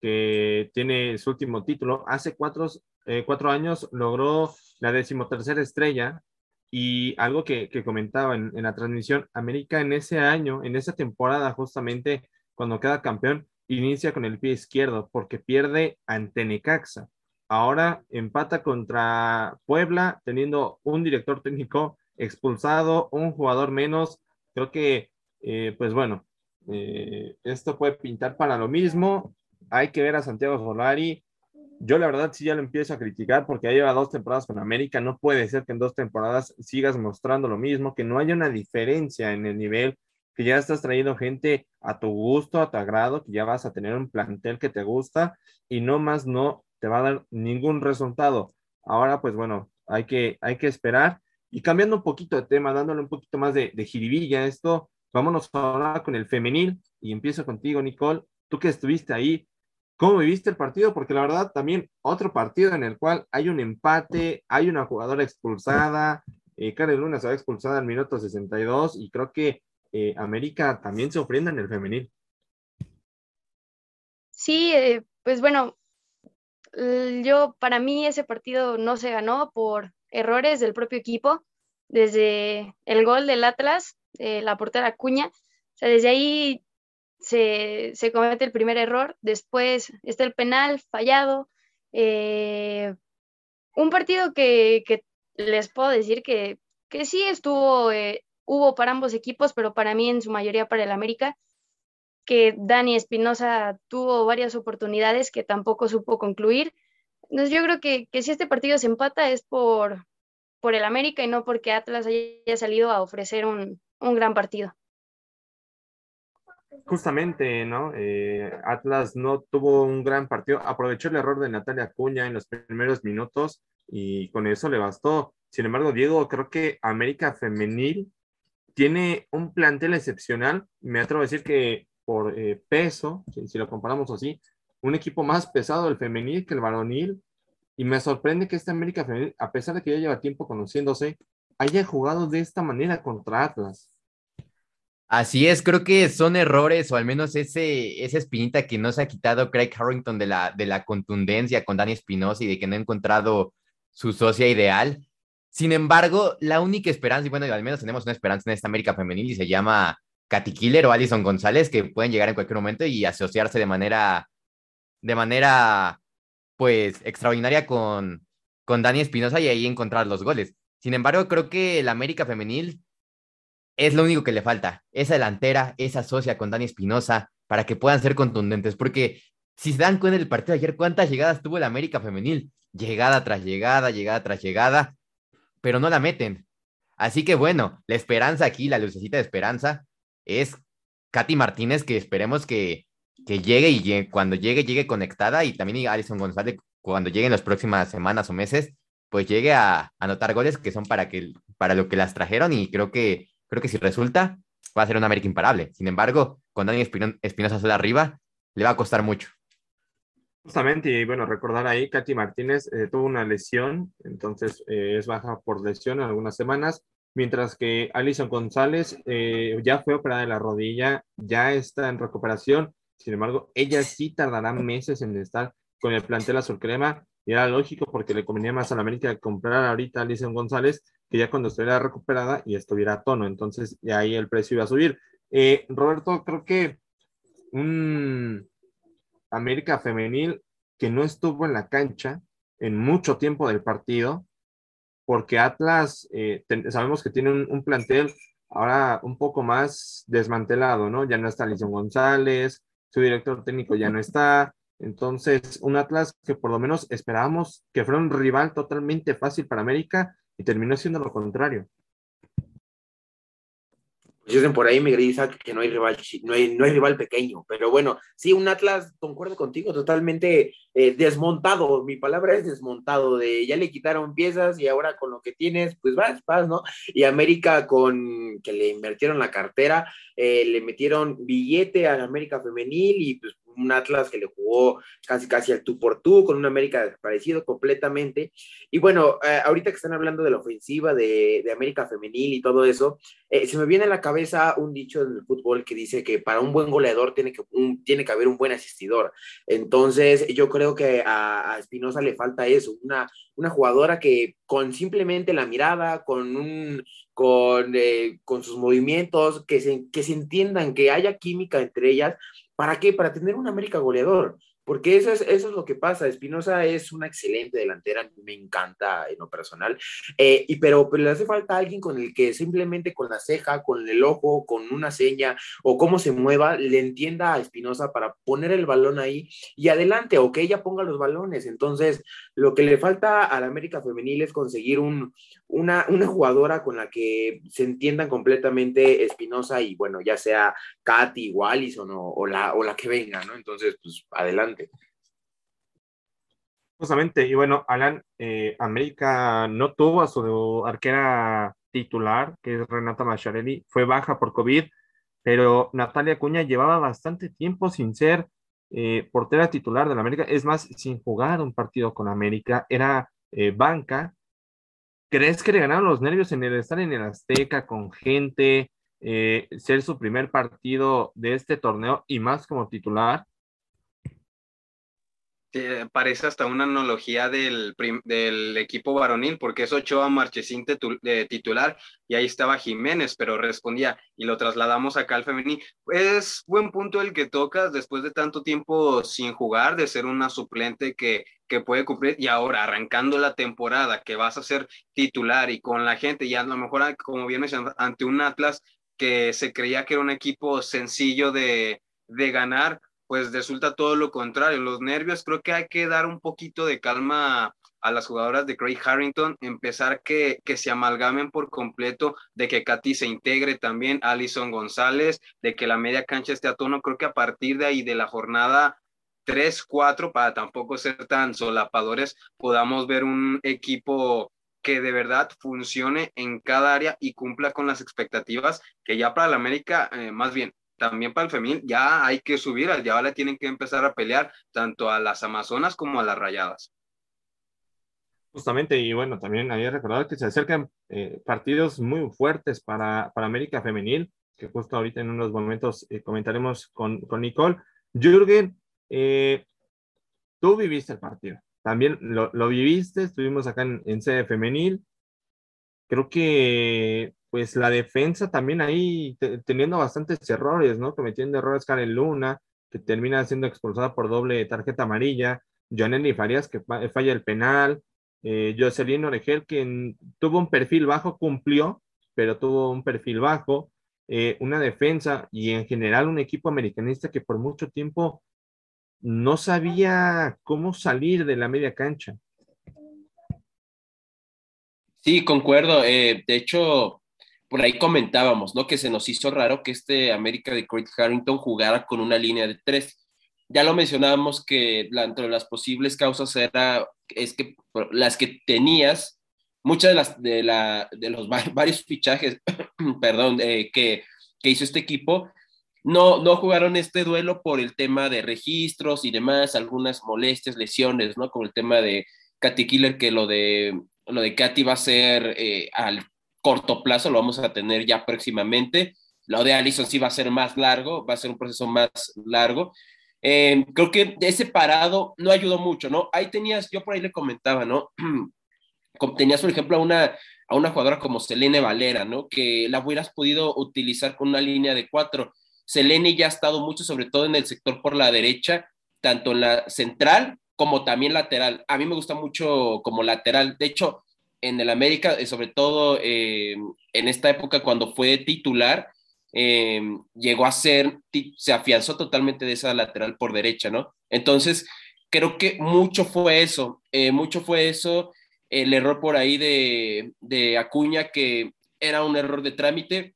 que tiene su último título. Hace cuatro, eh, cuatro años logró la decimotercera estrella y algo que, que comentaba en, en, la transmisión, América en ese año, en esa temporada justamente, cuando queda campeón, inicia con el pie izquierdo porque pierde ante Necaxa. Ahora empata contra Puebla, teniendo un director técnico expulsado, un jugador menos. Creo que, eh, pues bueno, eh, esto puede pintar para lo mismo. Hay que ver a Santiago Solari. Yo la verdad sí ya lo empiezo a criticar porque ya lleva dos temporadas con América. No puede ser que en dos temporadas sigas mostrando lo mismo, que no haya una diferencia en el nivel, que ya estás trayendo gente a tu gusto, a tu agrado, que ya vas a tener un plantel que te gusta y no más no te va a dar ningún resultado. Ahora, pues bueno, hay que, hay que esperar. Y cambiando un poquito de tema, dándole un poquito más de, de jiribilla a esto, vámonos ahora con el femenil y empiezo contigo, Nicole. Tú que estuviste ahí, ¿cómo viviste el partido? Porque la verdad también otro partido en el cual hay un empate, hay una jugadora expulsada, eh, Karen Luna se va expulsada al minuto 62 y creo que eh, América también se ofrenda en el femenil. Sí, eh, pues bueno, yo, para mí ese partido no se ganó por errores del propio equipo, desde el gol del Atlas, la portera Cuña, o sea, desde ahí se, se, comete el primer error, después está el penal fallado, eh, un partido que, que, les puedo decir que, que sí estuvo, eh, hubo para ambos equipos, pero para mí en su mayoría para el América, que Dani Espinosa tuvo varias oportunidades que tampoco supo concluir. Entonces yo creo que, que si este partido se empata es por, por el América y no porque Atlas haya salido a ofrecer un, un gran partido. Justamente, ¿no? Eh, Atlas no tuvo un gran partido, aprovechó el error de Natalia Cuña en los primeros minutos y con eso le bastó. Sin embargo, Diego, creo que América Femenil tiene un plantel excepcional. Me atrevo a decir que por eh, peso, si, lo comparamos así, un equipo más pesado el femenil que el varonil. Y me sorprende que esta América femenil, a pesar de que ya lleva tiempo conociéndose, haya jugado de esta manera contra Atlas. Así es, creo que son errores, o al menos ese, esa espinita que no se ha quitado Craig Harrington de la, de la contundencia con Dani Espinosa y de que no ha encontrado su socia ideal. Sin embargo, la única esperanza, y bueno, al menos tenemos una esperanza en esta América femenil y se llama Katy Killer o Alison González, que pueden llegar en cualquier momento y asociarse de manera, de manera, pues, extraordinaria con, con Dani Espinosa y ahí encontrar los goles. Sin embargo, creo que la América femenil es lo único que le falta. Esa delantera, esa socia con Dani Espinosa, para que puedan ser contundentes. Porque si se dan cuenta del partido de ayer, ¿cuántas llegadas tuvo el América femenil? Llegada tras llegada, llegada tras llegada, pero no la meten. Así que bueno, la esperanza aquí, la lucecita de esperanza, es Katy Martínez, que esperemos que, que llegue y cuando llegue, llegue conectada. Y también Alison González, cuando llegue en las próximas semanas o meses, pues llegue a anotar goles que son para, que, para lo que las trajeron. Y creo que, creo que si resulta, va a ser un América imparable. Sin embargo, con Dani Espinosa sola arriba, le va a costar mucho. Justamente, y bueno, recordar ahí, Katy Martínez eh, tuvo una lesión, entonces eh, es baja por lesión en algunas semanas mientras que Alison González eh, ya fue operada de la rodilla, ya está en recuperación, sin embargo, ella sí tardará meses en estar con el plantel azul crema, y era lógico porque le convenía más a la América comprar ahorita Alison González que ya cuando estuviera recuperada y estuviera a tono, entonces de ahí el precio iba a subir. Roberto, creo que un América femenil que no estuvo en la cancha en mucho tiempo del partido, porque Atlas eh, sabemos que tiene un, plantel ahora un poco más desmantelado, ¿no? Ya no está Lison González, su director técnico ya no está, Entonces, un Atlas que por lo menos esperábamos que fuera un rival totalmente fácil para América y terminó siendo lo contrario. Dicen por ahí, Miguel Isaac, que no hay rival, no hay, no hay rival pequeño, pero bueno, sí, un Atlas, concuerdo contigo, totalmente eh, desmontado, mi palabra es desmontado, de ya le quitaron piezas y ahora con lo que tienes, pues vas, vas, ¿no? Y América con que le invirtieron la cartera, eh, le metieron billete a América femenil y pues un Atlas que le jugó casi casi al tú por tú, con un América desaparecido completamente. Y bueno, eh, ahorita que están hablando de la ofensiva de, de América Femenil y todo eso, eh, se me viene a la cabeza un dicho en el fútbol que dice que para un buen goleador tiene que, un, tiene que haber un buen asistidor. Entonces, yo creo que a, Espinosa le falta eso, una, una jugadora que con simplemente la mirada, con un con, eh, con sus movimientos, que se, que se entiendan, que haya química entre ellas, ¿Para qué? Para tener un América goleador. Porque eso es, eso es lo que pasa. Espinosa es una excelente delantera, me encanta en lo personal, eh, y, pero, pero, le hace falta alguien con el que simplemente con la ceja, con el ojo, con una seña o cómo se mueva, le entienda a Espinosa para poner el balón ahí y adelante, o que ella ponga los balones. Entonces, lo que le falta a la América Femenil es conseguir un, una, una jugadora con la que se entiendan completamente Espinosa y bueno, ya sea Katy o Allison o, o, la, o la que venga, ¿no? Entonces, pues adelante. Justamente, y bueno, Alan, eh, América no tuvo a su arquera titular, que es Renata Macharelli, fue baja por COVID, pero Natalia Cuña llevaba bastante tiempo sin ser eh, portera titular de la América, es más, sin jugar un partido con América, era eh, banca, ¿Crees que le ganaron los nervios en el estar en el Azteca con gente, eh, ser su primer partido de este torneo y más como titular? Parece hasta una analogía del, del, equipo varonil, porque es Ochoa Marchesín de titular y ahí estaba Jiménez, pero respondía y lo trasladamos acá al femenil. Es buen punto el que tocas después de tanto tiempo sin jugar, de ser una suplente que, que puede cumplir y ahora arrancando la temporada que vas a ser titular y con la gente y a lo mejor, como vienes ante un Atlas que se creía que era un equipo sencillo de, de ganar, pues resulta todo lo contrario. Los nervios, creo que hay que dar un poquito de calma a las jugadoras de Craig Harrington, empezar que, que se amalgamen por completo, de que Katy se integre también, Alison González, de que la media cancha esté a tono. Creo que a partir de ahí, de la jornada 3, 4, para tampoco ser tan solapadores, podamos ver un equipo que de verdad funcione en cada área y cumpla con las expectativas que ya para la América, eh, más bien, también para el femenil ya hay que subir, ya le tienen que empezar a pelear tanto a las Amazonas como a las Rayadas. Justamente, y bueno, también había recordado que se acercan eh, partidos muy fuertes para, para, América Femenil, que justo ahorita en unos momentos eh, comentaremos con, con, Nicole. Jürgen, eh, tú viviste el partido, también lo, lo viviste, estuvimos acá en, en sede femenil. Creo que pues la defensa también ahí teniendo bastantes errores, ¿no? Cometiendo errores Karen Luna, que termina siendo expulsada por doble tarjeta amarilla, Joanny Farias, que falla el penal, eh, Jocelyn Oregel, que tuvo un perfil bajo, cumplió, pero tuvo un perfil bajo, eh, una defensa y en general un equipo americanista que por mucho tiempo no sabía cómo salir de la media cancha. Sí, concuerdo. Eh, de hecho, por ahí comentábamos, ¿no? Que se nos hizo raro que este América de Craig Harrington jugara con una línea de tres. Ya lo mencionábamos que la, entre las posibles causas era, es que las que tenías, muchas de, las, de, la, de los varios fichajes, perdón, eh, que, que hizo este equipo, no, no jugaron este duelo por el tema de registros y demás, algunas molestias, lesiones, ¿no? Como el tema de Katy Killer, que lo de, lo de Katy va a ser eh, al corto plazo, lo vamos a tener ya próximamente. Lo de Allison sí va a ser más largo, va a ser un proceso más largo. Eh, creo que ese parado no ayudó mucho, ¿no? Ahí tenías, yo por ahí le comentaba, ¿no? tenías, por ejemplo, a una, a una jugadora como Selene Valera, ¿no? Que la hubieras podido utilizar con una línea de cuatro. Selene ya ha estado mucho, sobre todo en el sector por la derecha, tanto en la central como también lateral. A mí me gusta mucho como lateral. De hecho, en el América, eh, sobre todo eh, en esta época cuando fue titular, eh, llegó a ser, se afianzó totalmente de esa lateral por derecha, ¿no? Entonces, creo que mucho fue eso, eh, mucho fue eso, el error por ahí de, de Acuña, que era un error de trámite,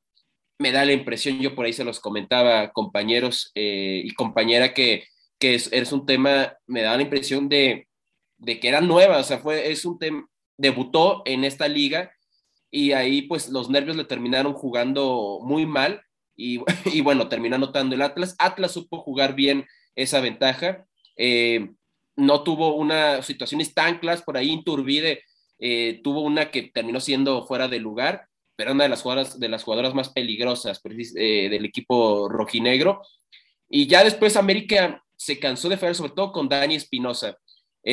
me da la impresión, yo por ahí se los comentaba compañeros y compañera que, que es, es, un tema, me da la impresión de, de que era nueva, o sea, fue, es un tema, debutó en esta liga y ahí pues los nervios le terminaron jugando muy mal y, bueno, terminó anotando el Atlas. Atlas supo jugar bien esa ventaja, eh, no tuvo una situaciones tan claras, por ahí Inturbide eh, tuvo una que terminó siendo fuera de lugar, pero una de las jugadoras, de las jugadoras más peligrosas eh, del equipo rojinegro. Y ya después América se cansó de fallar, sobre todo con Dani Espinosa.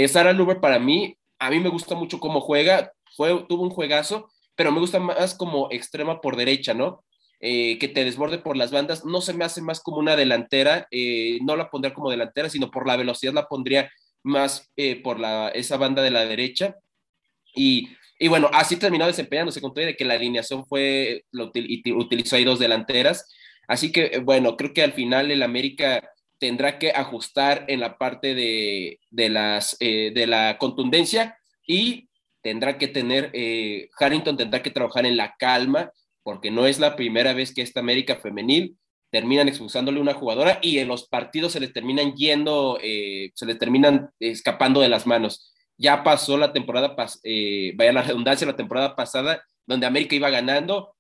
Sara Luber para mí, a mí me gusta mucho cómo juega, fue, tuvo un juegazo, pero me gusta más como extrema por derecha, ¿no? Eh, que te desborde por las bandas, no se me hace más como una delantera, eh, no la pondría como delantera, sino por la velocidad la pondría más eh, por la, esa banda de la derecha. Y, y bueno, así terminó desempeñándose con todo de que la alineación fue, lo, utilizó ahí dos delanteras. Así que bueno, creo que al final el América tendrá que ajustar en la parte de, de las, de la contundencia y tendrá que tener, eh, Harrington tendrá que trabajar en la calma, porque no es la primera vez que esta América femenil terminan expulsándole una jugadora y en los partidos se les terminan yendo, eh, se les terminan escapando de las manos. Ya pasó la temporada, eh, vaya la redundancia, la temporada pasada, donde América iba ganando,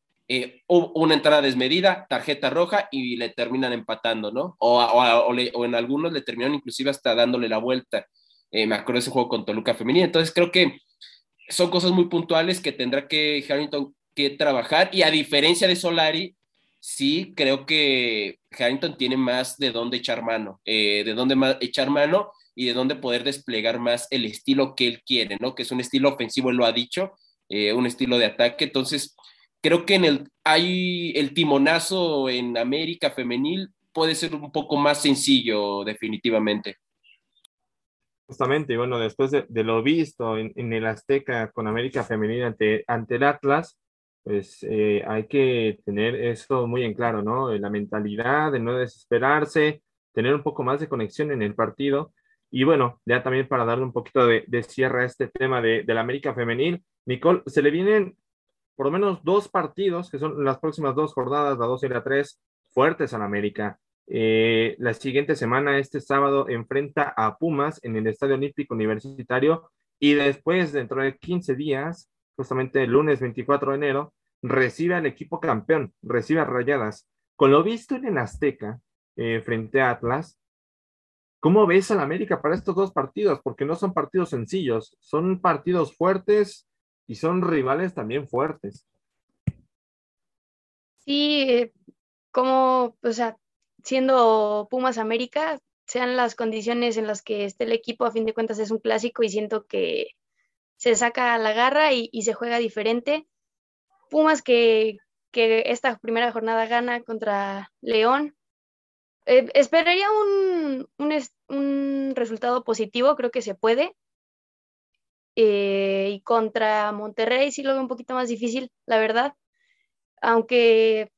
hubo una entrada desmedida, tarjeta roja y le terminan empatando, ¿no? O, o, en algunos le terminaron inclusive hasta dándole la vuelta. me acuerdo de ese juego con Toluca Femenina. Entonces creo que son cosas muy puntuales que tendrá que Harrington que trabajar y a diferencia de Solari, sí creo que Harrington tiene más de dónde echar mano, eh, de dónde echar mano y de dónde poder desplegar más el estilo que él quiere, ¿no? Que es un estilo ofensivo, él lo ha dicho, eh, un estilo de ataque. Entonces, creo que en el, hay el timonazo en América femenil puede ser un poco más sencillo, definitivamente. Justamente, bueno, después de, lo visto en, el Azteca con América Femenina ante, ante el Atlas, pues eh, hay que tener eso muy en claro, ¿no? La mentalidad de no desesperarse, tener un poco más de conexión en el partido. Y bueno, ya también para darle un poquito de, de cierre a este tema de, de la América Femenil, Nicole, se le vienen por lo menos dos partidos, que son las próximas dos jornadas, la 2 y la 3, fuertes a la América. Eh, la siguiente semana, este sábado, enfrenta a Pumas en el Estadio Olímpico Universitario y después, dentro de 15 días, justamente el lunes 24 de enero, recibe al equipo campeón, recibe a Rayadas. Con lo visto en el Azteca, eh, frente a Atlas, ¿cómo ves al América para estos dos partidos? Porque no son partidos sencillos, son partidos fuertes y son rivales también fuertes. Sí, como, o sea, siendo Pumas América, sean las condiciones en las que esté el equipo, a fin de cuentas es un clásico y siento que se saca la garra y, se juega diferente. Pumas que, esta primera jornada gana contra León. Eh, esperaría un, un, resultado positivo, creo que se puede. Eh, y contra Monterrey sí lo veo un poquito más difícil, la verdad. Aunque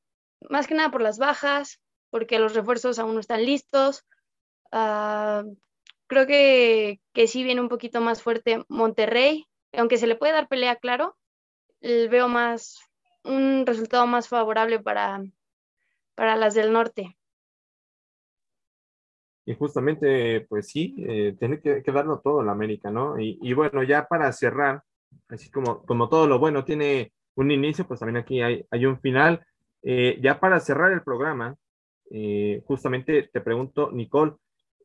más que nada por las bajas, porque los refuerzos aún no están listos. Ah, creo que, que, sí viene un poquito más fuerte Monterrey, aunque se le puede dar pelea, claro, veo más un resultado más favorable para, para las del norte. Y justamente, pues sí, eh, tiene que, darlo todo la América, ¿no? Y, bueno, ya para cerrar, así como, como todo lo bueno tiene un inicio, pues también aquí hay, hay un final. Eh, ya para cerrar el programa, eh, justamente te pregunto, Nicole,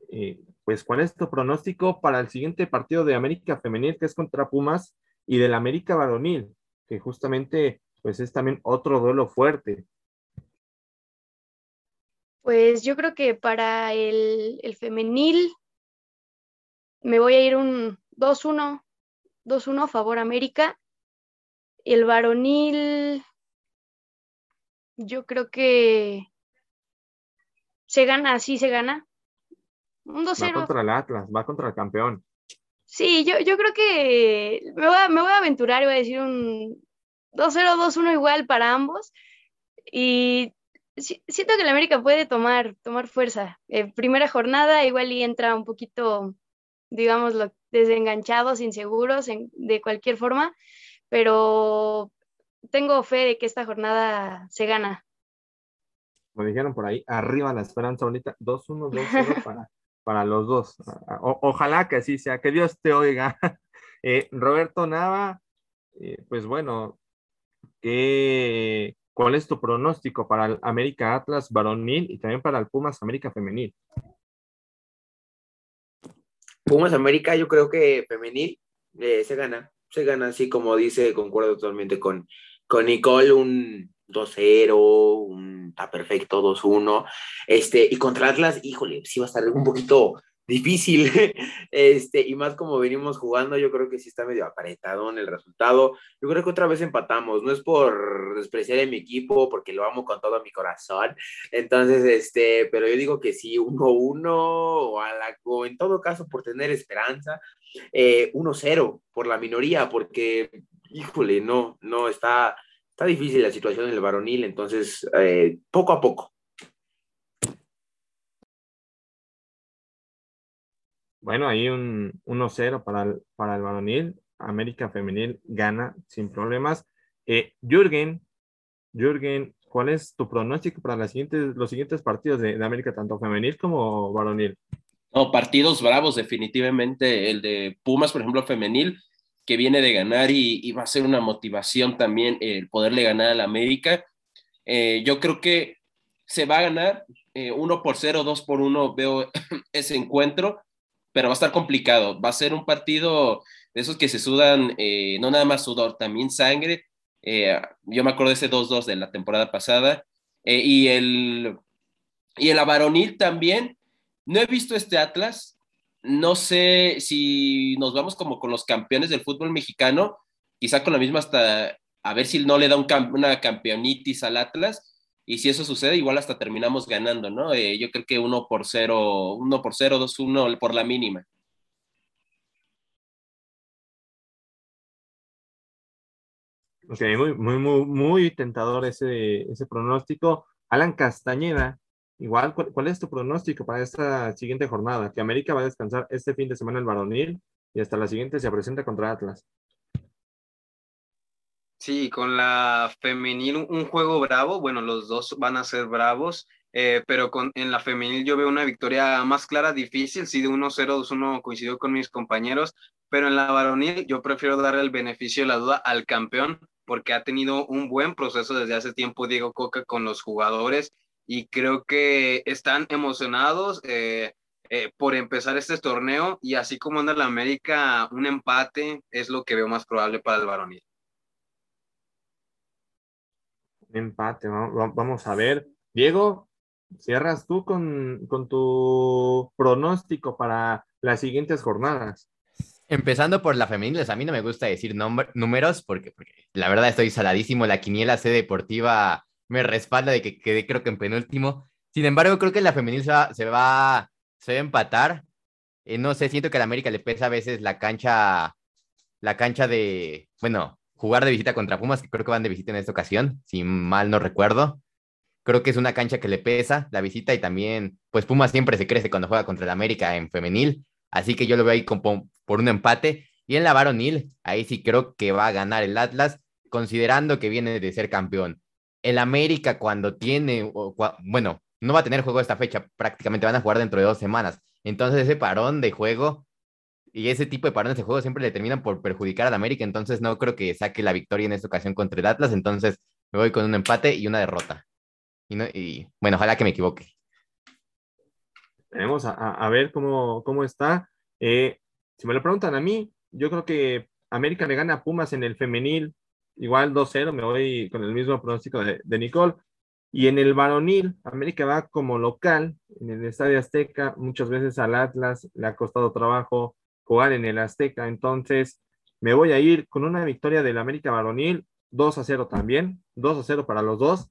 eh, pues, ¿cuál es tu pronóstico para el siguiente partido de América Femenil, que es contra Pumas, y del América Varonil, que justamente, pues, es también otro duelo fuerte? Pues yo creo que para el, el femenil me voy a ir un 2-1, 2-1 a favor América. El varonil, yo creo que se gana, sí se gana. Un 2-0. Va contra el Atlas, va contra el campeón. Sí, yo, yo creo que me voy, a, me voy a aventurar y voy a decir un 2-0, 2-1 igual para ambos. Y siento que el América puede tomar, tomar fuerza. Eh, primera jornada, igual y entra un poquito, digámoslo, desenganchados, inseguros de cualquier forma, pero tengo fe de que esta jornada se gana. Como dijeron por ahí, arriba la esperanza bonita, 2-1, 2-0 para, para los dos. ojalá que así sea, que Dios te oiga. Eh, Roberto Nava, eh, pues bueno, ¿qué, ¿cuál es tu pronóstico para el América Atlas varonil y también para el Pumas América femenil? Pumas América, yo creo que femenil eh, se gana, se gana, así como dice, concuerdo totalmente con, con Nicole, un 2-0, un está perfecto, 2-1. Este, y contra Atlas, híjole, sí va a estar un poquito difícil, este, y más como venimos jugando, yo creo que sí está medio apretado en el resultado. Yo creo que otra vez empatamos, no es por despreciar a mi equipo, porque lo amo con todo mi corazón. Entonces, este, pero yo digo que sí, 1-1, o, o en todo caso por tener esperanza, 1-0 eh, por la minoría, porque, híjole, no, no, está, está difícil la situación en el varonil, entonces, eh, poco a poco. Bueno, ahí un 1-0 para el, para el varonil. América Femenil gana sin problemas. Eh, Jürgen, Jürgen, ¿cuál es tu pronóstico para las siguientes, los siguientes partidos de, América, tanto femenil como varonil? No, partidos bravos, definitivamente. El de Pumas, por ejemplo, femenil, que viene de ganar y, va a ser una motivación también el poderle ganar al América. Eh, yo creo que se va a ganar eh, por 0, 2 por 1, veo ese encuentro pero va a estar complicado. Va a ser un partido de esos que se sudan, eh, no nada más sudor, también sangre. Eh, yo me acuerdo de ese 2-2 de la temporada pasada. Eh, y, el, y el también. No he visto este Atlas. No sé si nos vamos como con los campeones del fútbol mexicano, quizá con la misma hasta a ver si no le da un, una campeonitis al Atlas y si eso sucede, igual hasta terminamos ganando, ¿no? Eh, yo creo que uno por cero, uno por cero, dos, uno por la mínima. Ok, muy, muy, muy, tentador ese, ese pronóstico. Alan Castañeda, igual, ¿cuál, es tu pronóstico para esta siguiente jornada? Que América va a descansar este fin de semana el varonil y hasta la siguiente se presenta contra Atlas. Sí, con la femenil un juego bravo, bueno, los dos van a ser bravos, eh, pero con, en la femenil yo veo una victoria más clara, difícil, sí, de 1-0, 2-1 coincidió con mis compañeros, pero en la varonil yo prefiero darle el beneficio de la duda al campeón, porque ha tenido un buen proceso desde hace tiempo Diego Coca con los jugadores y creo que están emocionados. Eh, eh, por empezar este torneo y así como anda la América, un empate es lo que veo más probable para el varonil. Empate. Vamos a ver. Diego, cierras tú con, tu pronóstico para las siguientes jornadas. Empezando por la femenil, a mí no me gusta decir números porque, la verdad estoy saladísimo. La quiniela C deportiva me respalda de que quedé creo que en penúltimo. Sin embargo, creo que la femenil se va, se va, a empatar. Eh, no sé, siento que a la América le pesa a veces la cancha, la cancha de, bueno, jugar de visita contra Pumas, que creo que van de visita en esta ocasión, si mal no recuerdo. Creo que es una cancha que le pesa la visita y también, pues Pumas siempre se crece cuando juega contra el América en femenil, así que yo lo veo ahí por un empate. Y en la varonil, ahí sí creo que va a ganar el Atlas, considerando que viene de ser campeón. El América cuando tiene, bueno, no va a tener juego esta fecha, prácticamente van a jugar dentro de dos semanas. Entonces ese parón de juego y ese tipo de parones de juego siempre le terminan por perjudicar al América, entonces no creo que saque la victoria en esta ocasión contra el Atlas, entonces me voy con un empate y una derrota. Y, bueno, ojalá que me equivoque. Vamos a, ver cómo, cómo está. Eh, si me lo preguntan a mí, yo creo que América le gana a Pumas en el femenil, igual 2-0, me voy con el mismo pronóstico de, de Nicole. Y en el varonil, América va como local en el Estadio Azteca, muchas veces al Atlas le ha costado trabajo jugar en el Azteca. Entonces, me voy a ir con una victoria del América Varonil, 2 a 0 también, 2 a 0 para los dos.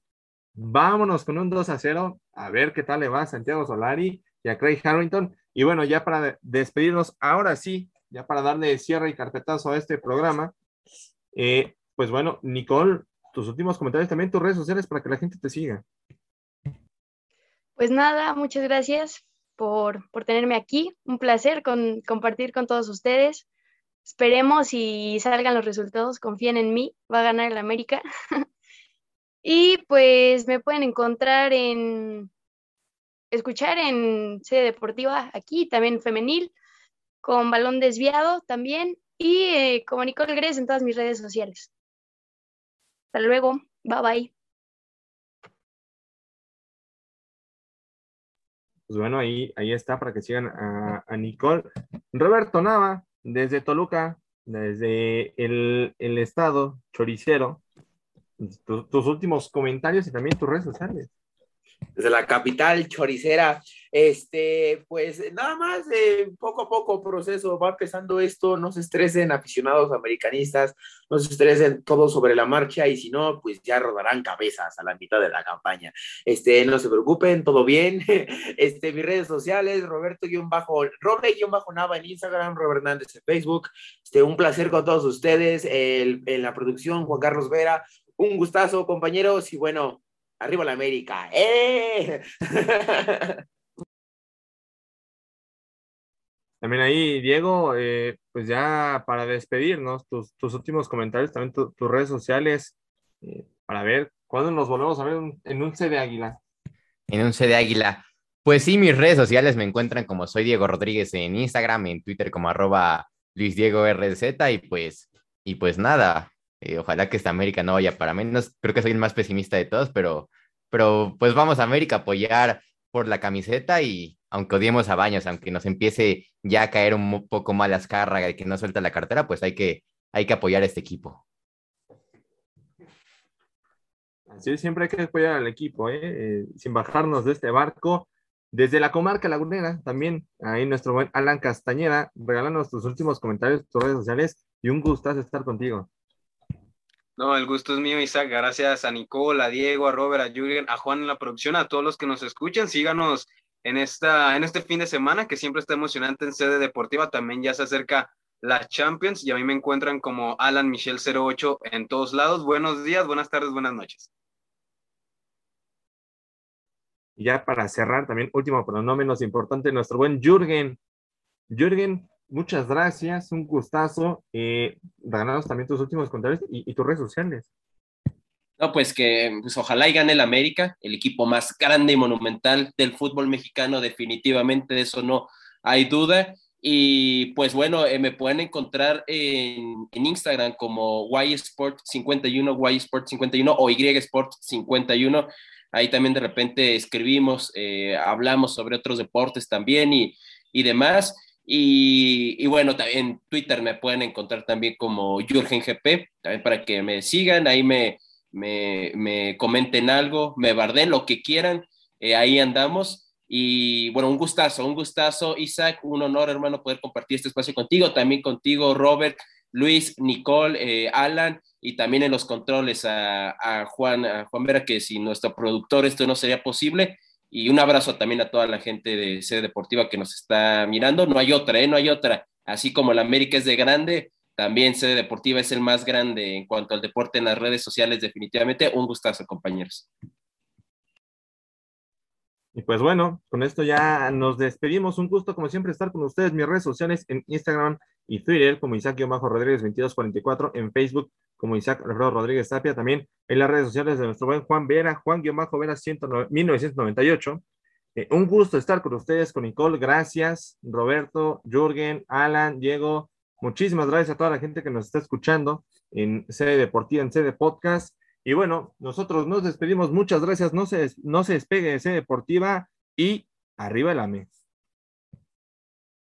Vámonos con un 2 a 0, a ver qué tal le va Santiago Solari y a Craig Harrington. Y bueno, ya para despedirnos, ahora sí, ya para darle cierre y carpetazo a este programa, eh, pues bueno, Nicole, tus últimos comentarios también, tus redes sociales para que la gente te siga. Pues nada, muchas gracias por, por tenerme aquí. Un placer con, compartir con todos ustedes. Esperemos y salgan los resultados, confíen en mí, va a ganar el América. y pues me pueden encontrar en, escuchar en sede deportiva aquí, también femenil, con balón desviado también y eh, como Nicole Gres en todas mis redes sociales. Hasta luego, bye bye. Pues bueno, ahí, ahí está para que sigan a, Nicole. Roberto Nava, desde Toluca, desde el, estado choricero, tus últimos comentarios y también tus redes sociales desde la capital choricera. Este, pues nada más, eh, poco a poco proceso, va empezando esto, no se estresen aficionados americanistas, no se estresen todos sobre la marcha y si no, pues ya rodarán cabezas a la mitad de la campaña. Este, no se preocupen, todo bien. Este, mis redes sociales, Roberto-Bajo, Roble-Nava en Instagram, Robert Hernández en Facebook. Este, un placer con todos ustedes, en la producción, Juan Carlos Vera. Un gustazo, compañeros, y bueno, Arriba la América. ¡Eh! También ahí, Diego, eh, pues ya para despedirnos, tus, últimos comentarios, también tus redes sociales, eh, para ver cuándo nos volvemos a ver en un C de Águila. En un C de Águila. Pues sí, mis redes sociales me encuentran como soy Diego Rodríguez en Instagram, en Twitter como arroba Luis Diego RZ y pues, y pues nada, eh, ojalá que esta América no vaya para menos. Creo que soy el más pesimista de todos, pero, pero pues vamos a América a apoyar por la camiseta y aunque odiemos a Baños, aunque nos empiece ya a caer un poco mal las cargas y que no suelta la cartera, pues hay que, hay que apoyar a este equipo. Así siempre hay que apoyar al equipo, ¿eh? Eh, sin bajarnos de este barco. Desde la comarca lagunera, también ahí nuestro buen Alan Castañeda, regálanos tus últimos comentarios, tus redes sociales y un gustazo estar contigo. No, el gusto es mío, Isaac. Gracias a Nicole, a Diego, a Robert, a Jürgen, a Juan en la producción, a todos los que nos escuchan. Síganos en, esta, en este fin de semana, que siempre está emocionante en sede deportiva. También ya se acerca la Champions y a mí me encuentran como Alan Michel 08 en todos lados. Buenos días, buenas tardes, buenas noches. Y ya para cerrar, también último, pero no menos importante, nuestro buen Jürgen. Jürgen, muchas gracias, un gustazo. Eh, también tus últimos comentarios y, tus redes sociales. No, pues que pues ojalá y gane el América, el equipo más grande y monumental del fútbol mexicano, definitivamente, de eso no hay duda. Y pues bueno, eh, me pueden encontrar en, en Instagram como YSport51, YSport51 o YSport51. Ahí también de repente escribimos, eh, hablamos sobre otros deportes también y, y demás. Y, bueno, también Twitter me pueden encontrar también como Jürgen GP, también para que me sigan, ahí me, me, comenten algo, me barden lo que quieran, eh, ahí andamos. Y bueno, un gustazo, un gustazo, Isaac, un honor, hermano, poder compartir este espacio contigo, también contigo, Robert, Luis, Nicole, eh, Alan, y también en los controles a, Juan, a Juan Vera, que sin nuestro productor esto no sería posible. Y un abrazo también a toda la gente de sede deportiva que nos está mirando. No hay otra, ¿eh? No hay otra. Así como la América es de grande, también sede deportiva es el más grande en cuanto al deporte en las redes sociales, definitivamente. Un gustazo, compañeros. Y pues bueno, con esto ya nos despedimos. Un gusto, como siempre, estar con ustedes. Mis redes sociales en Instagram y Twitter, como Isaac-Rodríguez 2244, en Facebook, como Isaac Alfredo Rodríguez Tapia, también en las redes sociales de nuestro buen Juan Vera, Juan-Vera 1998. Eh, un gusto estar con ustedes, con Nicole. Gracias, Roberto, Jürgen, Alan, Diego. Muchísimas gracias a toda la gente que nos está escuchando en sede deportiva, en sede podcast. Y bueno, nosotros nos despedimos. Muchas gracias. No se, no se despegue de sede deportiva y arriba el AME.